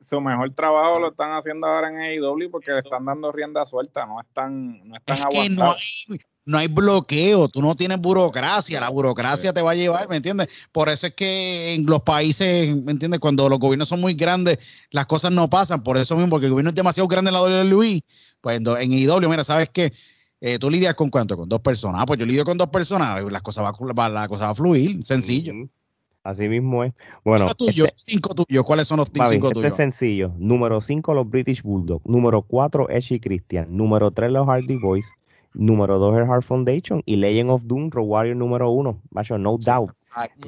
su, mejor, trabajo lo están haciendo ahora en AEW porque le están dando rienda suelta, no están, no están aguantando no hay bloqueo, tú no tienes burocracia, la burocracia te va a llevar, ¿me entiendes? Por eso es que en los países, ¿me entiendes? Cuando los gobiernos son muy grandes, las cosas no pasan, por eso mismo, porque el gobierno es demasiado grande en la WWE, pues en IW, mira, ¿sabes qué? Eh, ¿Tú lidias con cuánto? ¿Con dos personas? Ah, pues yo lidio con dos personas. Las cosas va, la cosa va a fluir, sencillo. Así mismo es. Bueno, tuyo, este, cinco tuyos. ¿Cuáles son los cinco este tuyos? es sencillo. Número cinco, los British Bulldogs. Número cuatro, Edge Christian. Número tres, los Hardy Boys. Número dos, el Heart Foundation. Y Legend of Doom, Road Warrior número uno. no doubt.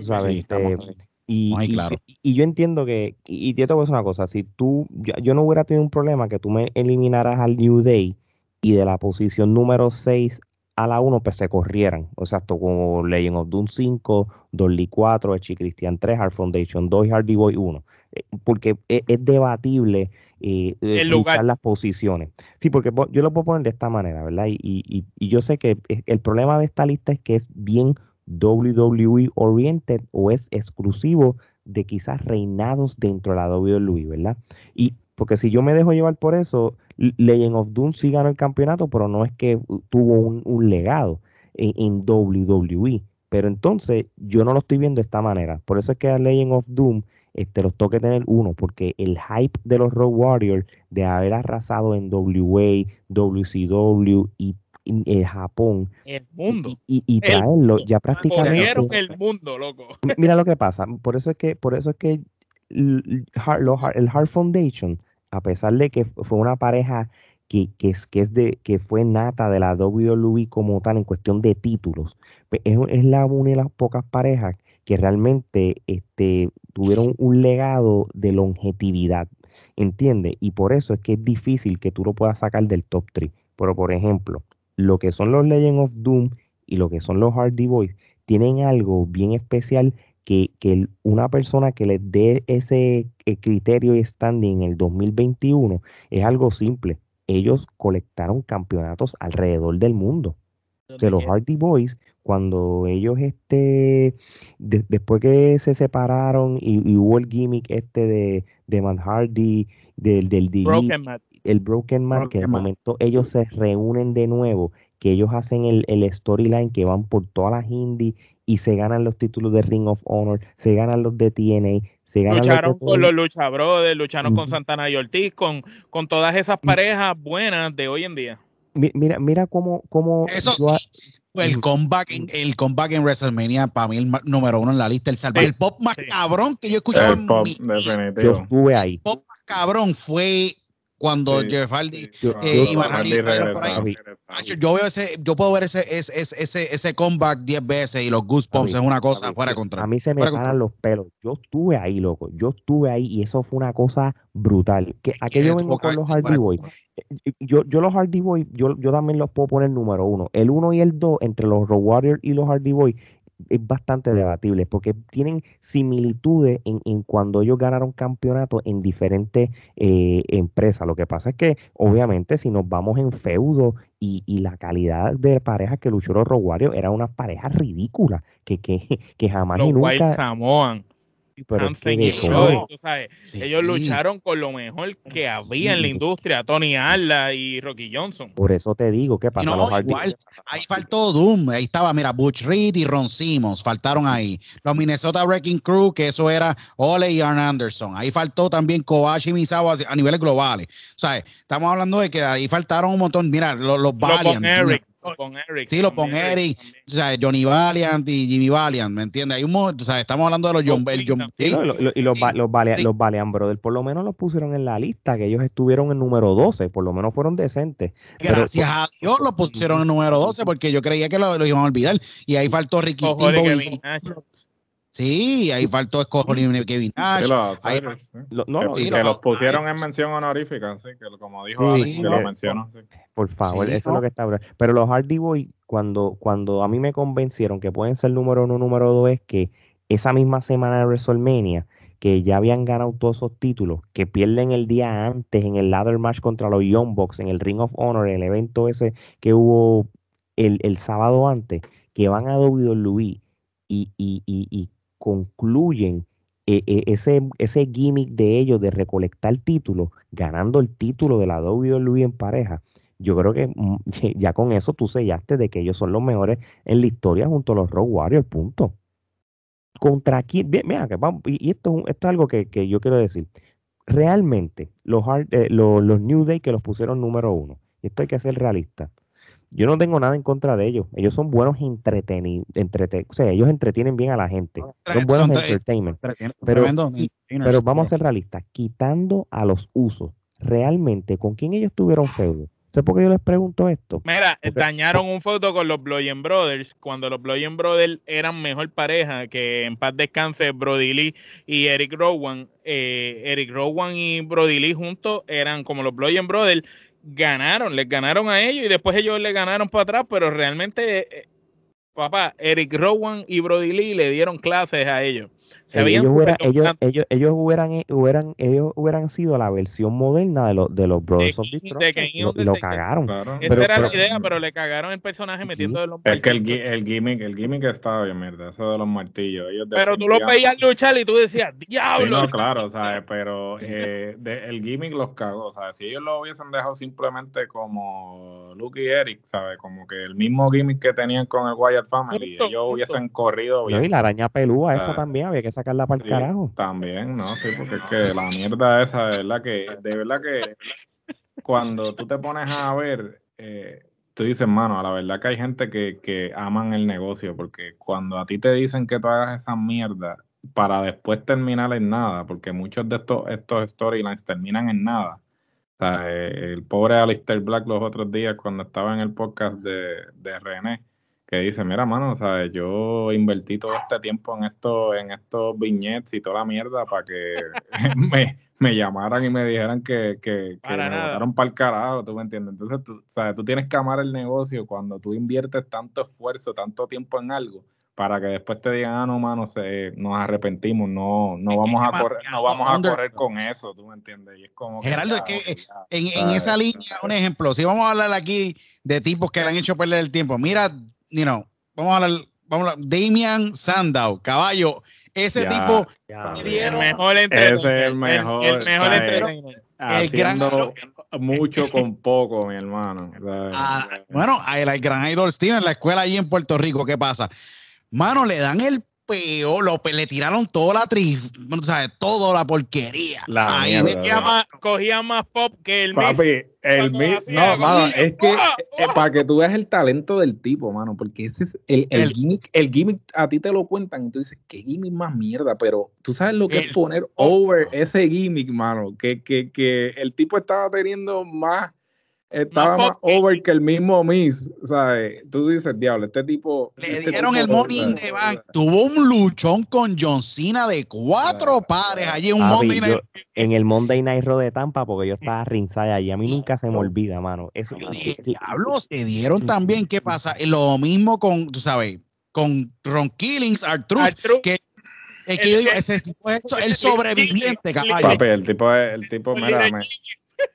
sabes, este, y, claro. y, yo entiendo que, y, te tengo que decir una cosa, si tú, yo, no hubiera tenido un problema que tú me eliminaras al New Day y de la posición número 6 a la 1 pues se corrieran, o sea, esto como Legend of Doom 5, Dolly 4, Echi Christian 3, Hard Foundation 2 y Hardy Boy 1, eh, porque es, debatible eh, las posiciones. Sí, porque yo lo puedo poner de esta manera, ¿verdad? Y, y, y yo sé que el problema de esta lista es que es bien WWE oriented o es exclusivo de quizás reinados dentro de la WWE, ¿verdad? Y porque si yo me dejo llevar por eso, Legend of Doom sí ganó el campeonato, pero no es que tuvo un, legado en, WWE. Pero entonces yo no lo estoy viendo de esta manera. Por eso es que a Legend of Doom este, los toque tener uno, porque el hype de los Road Warriors de haber arrasado en WA, WCW y en Japón. El mundo. Y, traerlo ya prácticamente. el mundo, loco. Mira lo que pasa. Por eso es que, por eso es que el Heart Foundation, a pesar de que fue una pareja que, que, es, que, es de, que fue nata de la WWE como tal en cuestión de títulos, pues, es, es la una de las pocas parejas que realmente este, tuvieron un legado de longevidad. ¿Entiendes? Y por eso es que es difícil que tú lo puedas sacar del top 3. Pero, por ejemplo, lo que son los Legend of Doom y lo que son los Hardy Boys tienen algo bien especial que, una persona que les dé ese eh, criterio y standing en el 2021 es algo simple. Ellos colectaron campeonatos alrededor del mundo. De los Hardy Boys, cuando ellos, este, después que se separaron y, hubo el gimmick este de, de Matt Hardy, del, del Broken el Broken Man, que de momento ellos se reúnen de nuevo, que ellos hacen el, el storyline que van por todas las indies y se ganan los títulos de Ring of Honor, se ganan los de TNA, se ganan Lucharon con los Lucha Brothers, lucharon con Santana y Ortiz, con, con todas esas parejas buenas de hoy en día. Mira, mira cómo, cómo Eso el comeback en, el comeback en WrestleMania para mí el número uno en la lista, el el pop más cabrón que yo he escuchado en mi, Yo estuve ahí. El pop más cabrón fue cuando Jeff Hardy yo, eh, yo, veo ese, yo puedo ver ese, ese, ese, ese comeback 10 veces y los goosebumps es una cosa fuera contra. A mí se me paran los pelos. Yo estuve ahí, loco. Yo estuve ahí y eso fue una cosa brutal. Que aquello vengo con los Hardy Boys. Eh, yo, yo los Hardy Boys, yo, yo también los puedo poner número uno. El uno y el dos entre los Road Warriors y los Hardy Boys es bastante debatible porque tienen similitudes en, en cuando ellos ganaron campeonato en diferentes eh, empresas. Lo que pasa es que, obviamente, si nos vamos en feudo y, y la calidad de parejas que luchó los Roguarios era una pareja ridícula que, que, que jamás los y nunca. Samoan ellos lucharon con lo mejor que había en la industria, Tony Arla y Rocky Johnson. Por eso te digo que para no, igual, ahí faltó Doom, ahí estaba, mira, Butch Reed y Ron Simmons, faltaron ahí. Los Minnesota Wrecking Crew, que eso era Ole y Arn Anderson. Ahí faltó también Kobashi y Misawa a niveles globales. O sea, estamos hablando de que ahí faltaron un montón, mira, los, los Valiant. Eric. Sí, lo pon Eric, o sea, Johnny Valiant y Jimmy Valiant, ¿me entiendes? Hay un o sea, estamos hablando de los John, el John sí, y los, los, Valiant, los Valiant Brothers por lo menos los pusieron en la lista, que ellos estuvieron en número 12, por lo menos fueron decentes. Gracias a Dios los pusieron en número 12 porque yo creía que lo, lo iban a olvidar. Y ahí faltó Ricky Steamboat. Sí, ahí faltó Escobar y Kevin Nash. Sí, lo, no, que, los pusieron en mención honorífica, sí, que como dijo Alex, que lo mencionó. Por favor, eso es lo que está. Pero los Hardy Boys, cuando, cuando a mí me convencieron que pueden ser número uno, número dos, es que esa misma semana de WrestleMania, que ya habían ganado todos esos títulos, que pierden el día antes en el ladder match contra los Young Bucks, en el Ring of Honor, el evento ese que hubo el, el sábado antes, que van a WWE y, y, y, y concluyen eh, eh, ese, ese gimmick de ellos de recolectar títulos, ganando el título de la WWE en pareja, yo creo que mm, ya con eso tú sellaste de que ellos son los mejores en la historia junto a los Road Warriors, punto. Contra quién, mira, que vamos, y esto, esto es algo que, yo quiero decir. Realmente, los, eh, los, los New Day que los pusieron número uno, y esto hay que ser realista, Yo no tengo nada en contra de ellos. Ellos son buenos entretenidos. o sea, ellos entretienen bien a la gente. Son buenos Son- entertainment. Pero-. Pero vamos a ser realistas. Quitando a los usos, realmente, ¿con quién ellos tuvieron feudo? ¿Sé por qué yo les pregunto esto? Mira, Porque- dañaron un foto con los Bloyen Brothers cuando los Bloyen Brothers eran mejor pareja que en paz descanse Brody Lee y Eric Rowan. Eh, Eric Rowan y Brody Lee juntos eran como los Bloyen Brothers. Ganaron, les ganaron a ellos y después ellos le ganaron para atrás, pero realmente, eh, papá, Eric Rowan y Brody Lee le dieron clases a ellos. Se Eh, veían ellos, hubieran, ellos, ellos, ellos hubieran, eh, hubieran, ellos hubieran sido la versión moderna de, los de los Brothers of de Destruction King y lo, of lo cagaron. Claro. Esa pero- era pero- la idea, pero le cagaron el personaje metiendo los Es que el, el gimmick, el gimmick estaba bien, mierda, eso de los martillos. Ellos Pero tú lo definitivamente- veías luchar y tú decías, Sí, diablo. no, claro, ¿sabes? Pero eh, de- el gimmick los cagó, ¿sabes? Si ellos lo hubiesen dejado simplemente como Luke y Eric, ¿sabes? Como que el mismo gimmick que tenían con el Wyatt Family, ellos hubiesen corrido No, bien. y la araña pelúa, esa Ah, también había que sacarla para el Sí, carajo. También, ¿no? Sí, porque es que la mierda esa, de verdad que, de verdad que cuando tú te pones a ver, eh, tú dices, mano, a la verdad que hay gente que, que aman el negocio, porque cuando a ti te dicen que tú hagas esa mierda para después terminar en nada, porque muchos de estos, estos storylines terminan en nada. O sea, eh, el pobre Alistair Black los otros días cuando estaba en el podcast de, de René, que dice, mira, mano, ¿sabes? yo invertí todo este tiempo en esto, en estos viñetes y toda la mierda para que me, me llamaran y me dijeran que, que, que me nada. botaron para el carajo, ¿tú me entiendes? Entonces, tú, ¿sabes? tú tienes que amar el negocio cuando tú inviertes tanto esfuerzo, tanto tiempo en algo, para que después te digan, ah, no, mano, se, nos arrepentimos, no, no Es que vamos es a correr, no vamos a correr con eso, ¿tú me entiendes? Y es como Geraldo, es ya, que, eh, ya, En, en esa línea, un ejemplo, si vamos a hablar aquí de tipos que le han hecho perder el tiempo, mira, you know, vamos a hablar, vamos a hablar, Damian Sandow, caballo, ese Ya. tipo Ya, El dieron- mejor Ese entretenimiento. es el mejor, El, entretenimiento. El gran- haciendo mucho con poco, mi hermano. Ah, bueno, el, el gran idol Steven en la escuela allí en Puerto Rico, ¿qué pasa? Mano, le dan el peor, lo, le tiraron toda la tri, o sea, toda la porquería. La Ahí mierda, Cogía más, cogía más pop que el. Papi, el cuando mi- hacía no, mano, es que ¡ah! eh, para que tú veas el talento del tipo, mano, porque ese es el, el, El- gimmick, el gimmick a ti te lo cuentan y tú dices, qué gimmick más mierda, pero tú sabes lo que El- es poner over ese gimmick, mano, que, que, que el tipo estaba teniendo más, estaba más, over que el mismo Miss, ¿sabes? Tú dices, diablo, este tipo... Le este dieron tipo el in the bank. Tuvo un luchón con John Cena de cuatro pares allí en un Monday Night. yo- en el Monday Night Raw de Tampa, porque yo estaba rinsada allí. A mí nunca se me olvida, mano. Eso, diablo, se dieron también. ¿Qué pasa? Lo mismo con, tú sabes, con Ron Killings, Artruth. Artru- que- Es que el- yo digo, ese tipo es el sobreviviente, caballo. Papi, el tipo, es- el tipo, mira, me,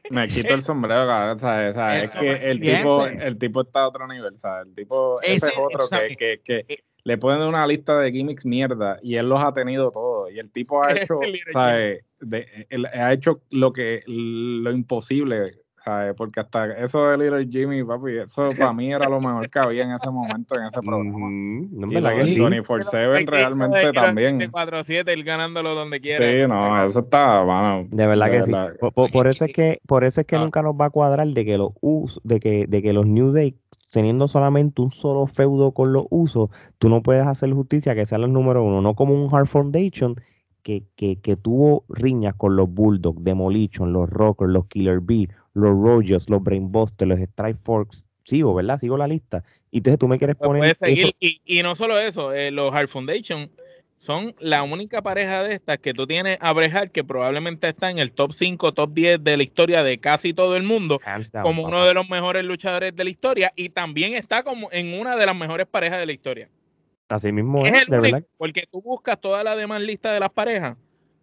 me quito el sombrero, cabrón, ¿sabes? ¿sabes? El Es que el tipo, el tipo está a otro nivel, ¿sabes? El tipo, ese, Ese, es otro que, que, que le ponen una lista de gimmicks mierda y él los ha tenido todos. Y el tipo ha hecho, ¿sabes? De- él ha hecho lo que, lo imposible, ¿sabes? Porque hasta eso de Little Jimmy, papi, eso para mí era lo mejor que había en ese momento, en ese programa. Ujú, no, Y que de sí. 24-7 realmente también. 4-7, él ganándolo donde quiera. Sí, no, eso está, mano. De verdad que sí. verdad. Por, por- por eso es que, por eso es que Ah. nunca nos va a cuadrar de que los us, de que, de que los New Day, teniendo solamente un solo feudo con los usos, tú no puedes hacer justicia que sean los número uno, no como un Hard Foundation que, que, que tuvo riñas con los Bulldogs, Demolition, los Rockers, los Killer Bee, los Rogers, los Brainbusters, los Strike Forks. Sigo, ¿verdad? Sigo la lista. Y entonces tú me quieres poner puedes eso. seguir. Y, y no solo eso, eh, los Hard Foundation son la única pareja de estas que tú tienes a brejar que probablemente está en el top 5, top 10 de la historia de casi todo el mundo, down, como papá. uno de los mejores luchadores de la historia y también está como en una de las mejores parejas de la historia. Así mismo Es es, el único, porque tú buscas toda la demás lista de las parejas.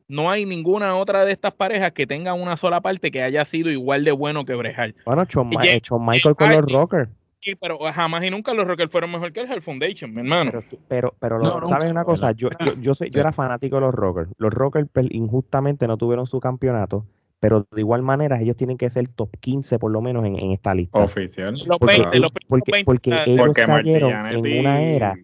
No hay ninguna otra de estas parejas que tenga una sola parte que haya sido igual de bueno que Brejal. Bueno, Ma- Jeff- eh, Michael con los. Rockers. Sí, pero jamás y nunca los Rockers fueron mejor que el Hard Foundation, mi hermano. Pero, pero, pero No, lo- nunca, ¿sabes una cosa? Yo, yo, yo, sé- yo era fanático de los Rockers. Los Rockers pues, injustamente no tuvieron su campeonato, pero de igual manera ellos tienen que ser top 15 por lo menos en, en esta lista. Oficial. Los Porque, 20, los porque, primeros porque 20, ellos Porque cayeron en una era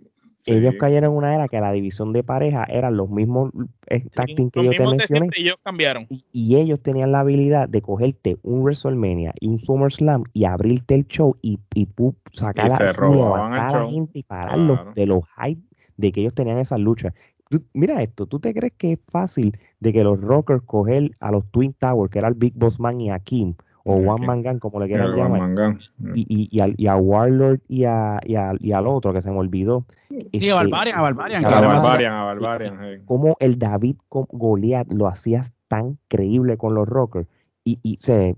ellos Sí. cayeron en una era que la división de pareja eran los mismos eh, Sí, que los yo te mencioné. ellos cambiaron. Y, y ellos tenían la habilidad de cogerte un WrestleMania y un SummerSlam y abrirte el show y, y sacar Y a, levantar a la gente y pararlos Claro. de los hype de que ellos tenían esas luchas. Tú- mira esto, ¿tú te crees que es fácil de que los Rockers coger a los Twin Towers, que era el Big Boss Man y a Kim, o Y a One Kim. Man Gang, como le quieran el llamar, y, y, y, al- y a Warlord y, a, y, a- y al otro que se me olvidó? Sí, Este, a Barbarian, a Barbarian. a Barbarian, a Barbarian. sí. cómo el David con Goliath lo hacías tan creíble con los Rockers. Y, y se,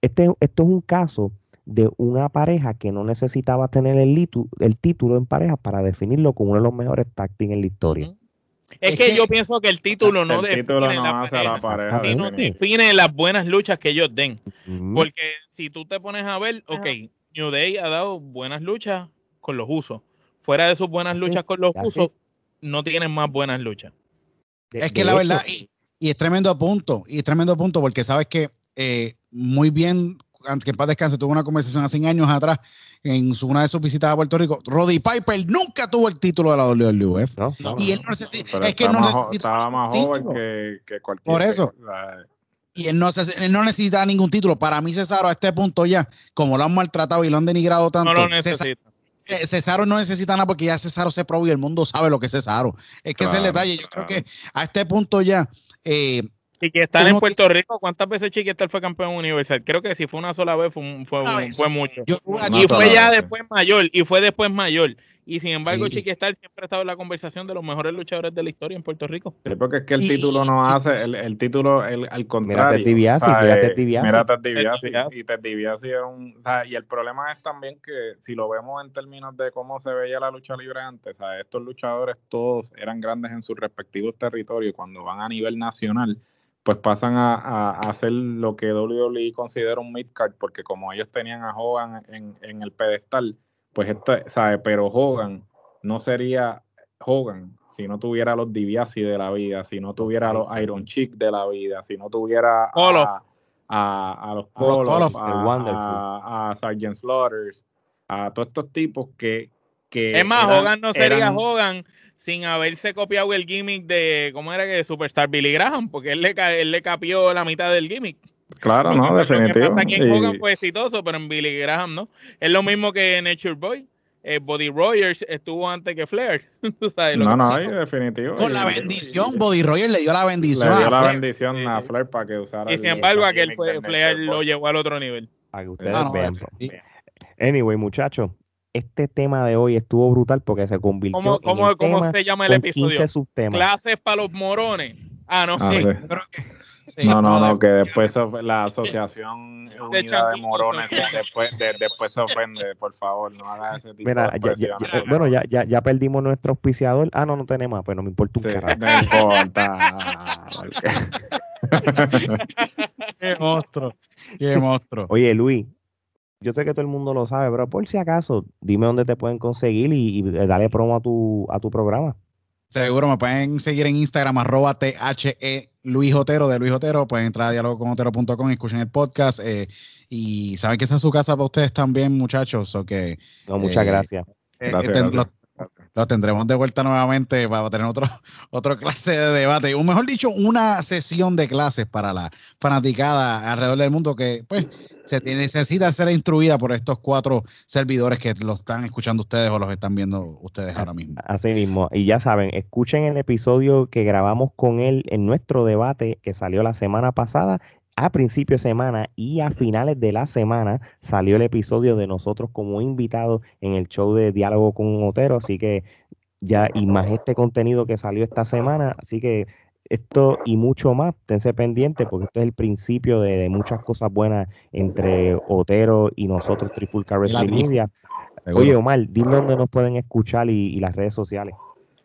este, esto es un caso de una pareja que no necesitaba tener el, litu- el título en pareja para definirlo como uno de los mejores tag team en la historia. Ujú. Es, Es que, que- yo pienso que el título no El define no la hace a la pareja, no define las buenas luchas que ellos den. Porque si tú te pones a ver, ok, New Day ha dado buenas luchas con los usos. Fuera de sus buenas luchas con los usos, no tienen más buenas luchas. De- Es que la verdad, y, y es tremendo punto, y es tremendo punto, porque sabes que eh, muy bien, que en paz descanse, tuvo una conversación hace años atrás en su- una de sus visitas a Puerto Rico. Roddy Piper nunca tuvo el título de la WWF. ¿no? No. Y él no necesita, es que no necesita Estaba más joven que, que cualquier. Por eso. que- la- Y él no, se- él no necesita ningún título. Para mí, Cesaro, a este punto ya, como lo han maltratado y lo han denigrado tanto, No lo necesita. Ce- Cesaro no necesita nada porque ya Cesaro se probó y el mundo sabe lo que es Cesaro. Es que ese es el detalle. Yo claro. creo que a este punto ya, eh, Chiquistar en Puerto Rico, ¿cuántas veces Chiquistar fue campeón universal? Creo que si fue una sola vez, fue, un- fue, vez. fue mucho. yo Y fue ya vez. después mayor, y fue después mayor. Y sin embargo, Sí. Chiquistar siempre ha estado en la conversación de los mejores luchadores de la historia en Puerto Rico. Sí, porque es que el título y- no hace, el, el título, el, al contrario. Ted DiBiase, o sea, mira eh, Ted DiBiase. mira DiBiase, DiBiase. Y Ted DiBiase es un. o sea, y el problema es también que si lo vemos en términos de cómo se veía la lucha libre antes, o sea, estos luchadores todos eran grandes en sus respectivos territorios y cuando van a nivel nacional, pues pasan a, a- a hacer lo que WWE considera un mid-card, porque como ellos tenían a Hogan en, en el pedestal, pues esto, ¿sabe? Pero Hogan no sería Hogan si no tuviera a los DiBiase de la vida, si no tuviera a los Iron Chick de la vida, si no tuviera a, a, a los A los Koloff, Koloff, a, Sergeant Slaughters, a todos estos tipos que... que Es más, eran- Hogan no sería eran- Hogan sin haberse copiado el gimmick de, ¿cómo era que? Superstar Billy Graham, porque él le, él le capió la mitad del gimmick. Claro, no, que- Lo que definitivo. pasa es que en Y- Hogan fue exitoso, pero en Billy Graham no. Es lo mismo que Nature Boy. Eh, Body Rogers estuvo antes que Flair. Tú sabes lo no, que no, y definitivo. con la bendición, Body Roger le dio la Le bendición. dio a la Flair. bendición a. Flair para que usara Y el- sin embargo, el aquel fue, Flair lo llevó al otro nivel. Para que ustedes Ah, no, vean. sí. Anyway, muchachos, este tema de hoy estuvo brutal porque se convirtió ¿Cómo, en cómo, el cómo tema se llama el con episodio? 15 subtemas. Clases para los morones. Ah, no Ah, sé. sí. Yo creo que- sí, No, no, no, de- que después la asociación unida de morones después, de- después se ofende, por favor, no haga ese tipo Mira, de ya- ya- expresiones. ya- bueno, ya, ya, ya perdimos nuestro auspiciador. Ah, no, no tenemos, más, pues no me importa un Sí, carajo. no importa. Qué monstruo. Qué monstruo. Oye, Luis, yo sé que todo el mundo lo sabe, pero por si acaso, dime dónde te pueden conseguir y, y dale promo a tu, a tu programa. Seguro me pueden seguir en Instagram, arroba THE Luis Otero de Luis Otero. Pueden entrar a dialogoconotero.com y escuchen el podcast. eh, y saben que esa es su casa para ustedes también, muchachos. O que No, muchas Eh, gracias. eh, Gracias, ten- gracias. Lo, lo tendremos de vuelta nuevamente para tener otro, otro clase de debate. O mejor dicho, una sesión de clases para la fanaticada alrededor del mundo que pues se necesita ser instruida por estos cuatro servidores que lo están escuchando ustedes o los están viendo ustedes ahora mismo. Así mismo. Y ya saben, escuchen el episodio que grabamos con él en nuestro debate que salió la semana pasada. A principio de semana y a finales de la semana salió el episodio de nosotros como invitados en el show de Diálogo con Otero. Así que ya, y más este contenido que salió esta semana. Así que esto y mucho más, tense pendientes porque esto es el principio de, de muchas cosas buenas entre Otero y nosotros, Trifulca Wrestling Media. Oye, Omar, dime dónde nos pueden escuchar y, y las redes sociales.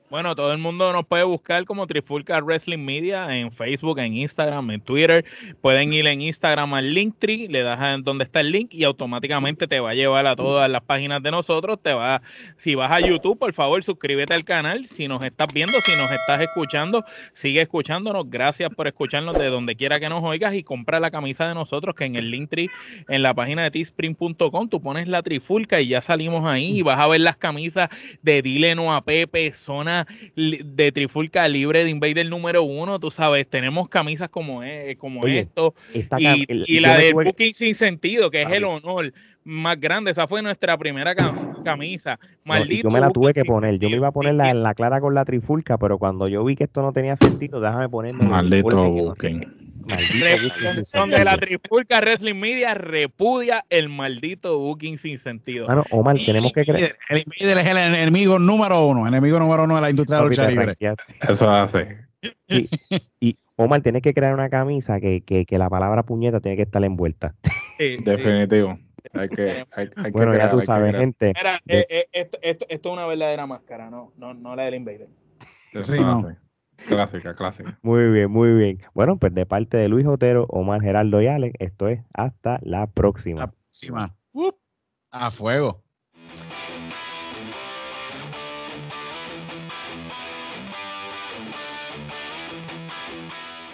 Bueno, todo el mundo nos puede buscar como Trifulca Wrestling Media en Facebook, en Instagram, en Twitter. Pueden ir en Instagram al Linktree, le das a donde está el link y automáticamente te va a llevar a todas las páginas de nosotros. Te va, si vas a YouTube, por favor, suscríbete al canal. Si nos estás viendo, si nos estás escuchando, sigue escuchándonos. Gracias por escucharnos de donde quiera que nos oigas y compra la camisa de nosotros que en el Linktree, en la página de teespring.com, tú pones la Trifulca y ya salimos ahí y vas a ver las camisas de Dile No a Pepe, Zona de Trifulca libre de Invader número uno, tú sabes, tenemos camisas como, e, como esto y, la de Booking sin sentido, que es el honor más grande, esa fue nuestra primera camisa. Maldito. yo me la tuve que poner, yo me iba a poner la, la clara con la Trifulca, pero cuando yo vi que esto no tenía sentido, déjame ponerme. Maldito Booking. Donde la Trifulca Wrestling Media repudia el maldito booking sin sentido. Bueno, Omar, tenemos que creer. El Invader es el enemigo número uno, enemigo número uno de la industria de la lucha libre. Eso hace. Y Omar, tienes que crear una camisa que, que, que, la palabra puñeta tiene que estar envuelta. Definitivo. Hay que, hay, hay bueno, que ya tú sabes, gente. Mira, eh, eh, esto, esto, esto, es una verdadera máscara, no, no, no la del Invader. Sí, no. Clásica, clásica. Muy bien, muy bien. Bueno, pues de parte de Luis Otero, Omar Geraldo y Alex, esto es hasta la próxima. La próxima. a fuego.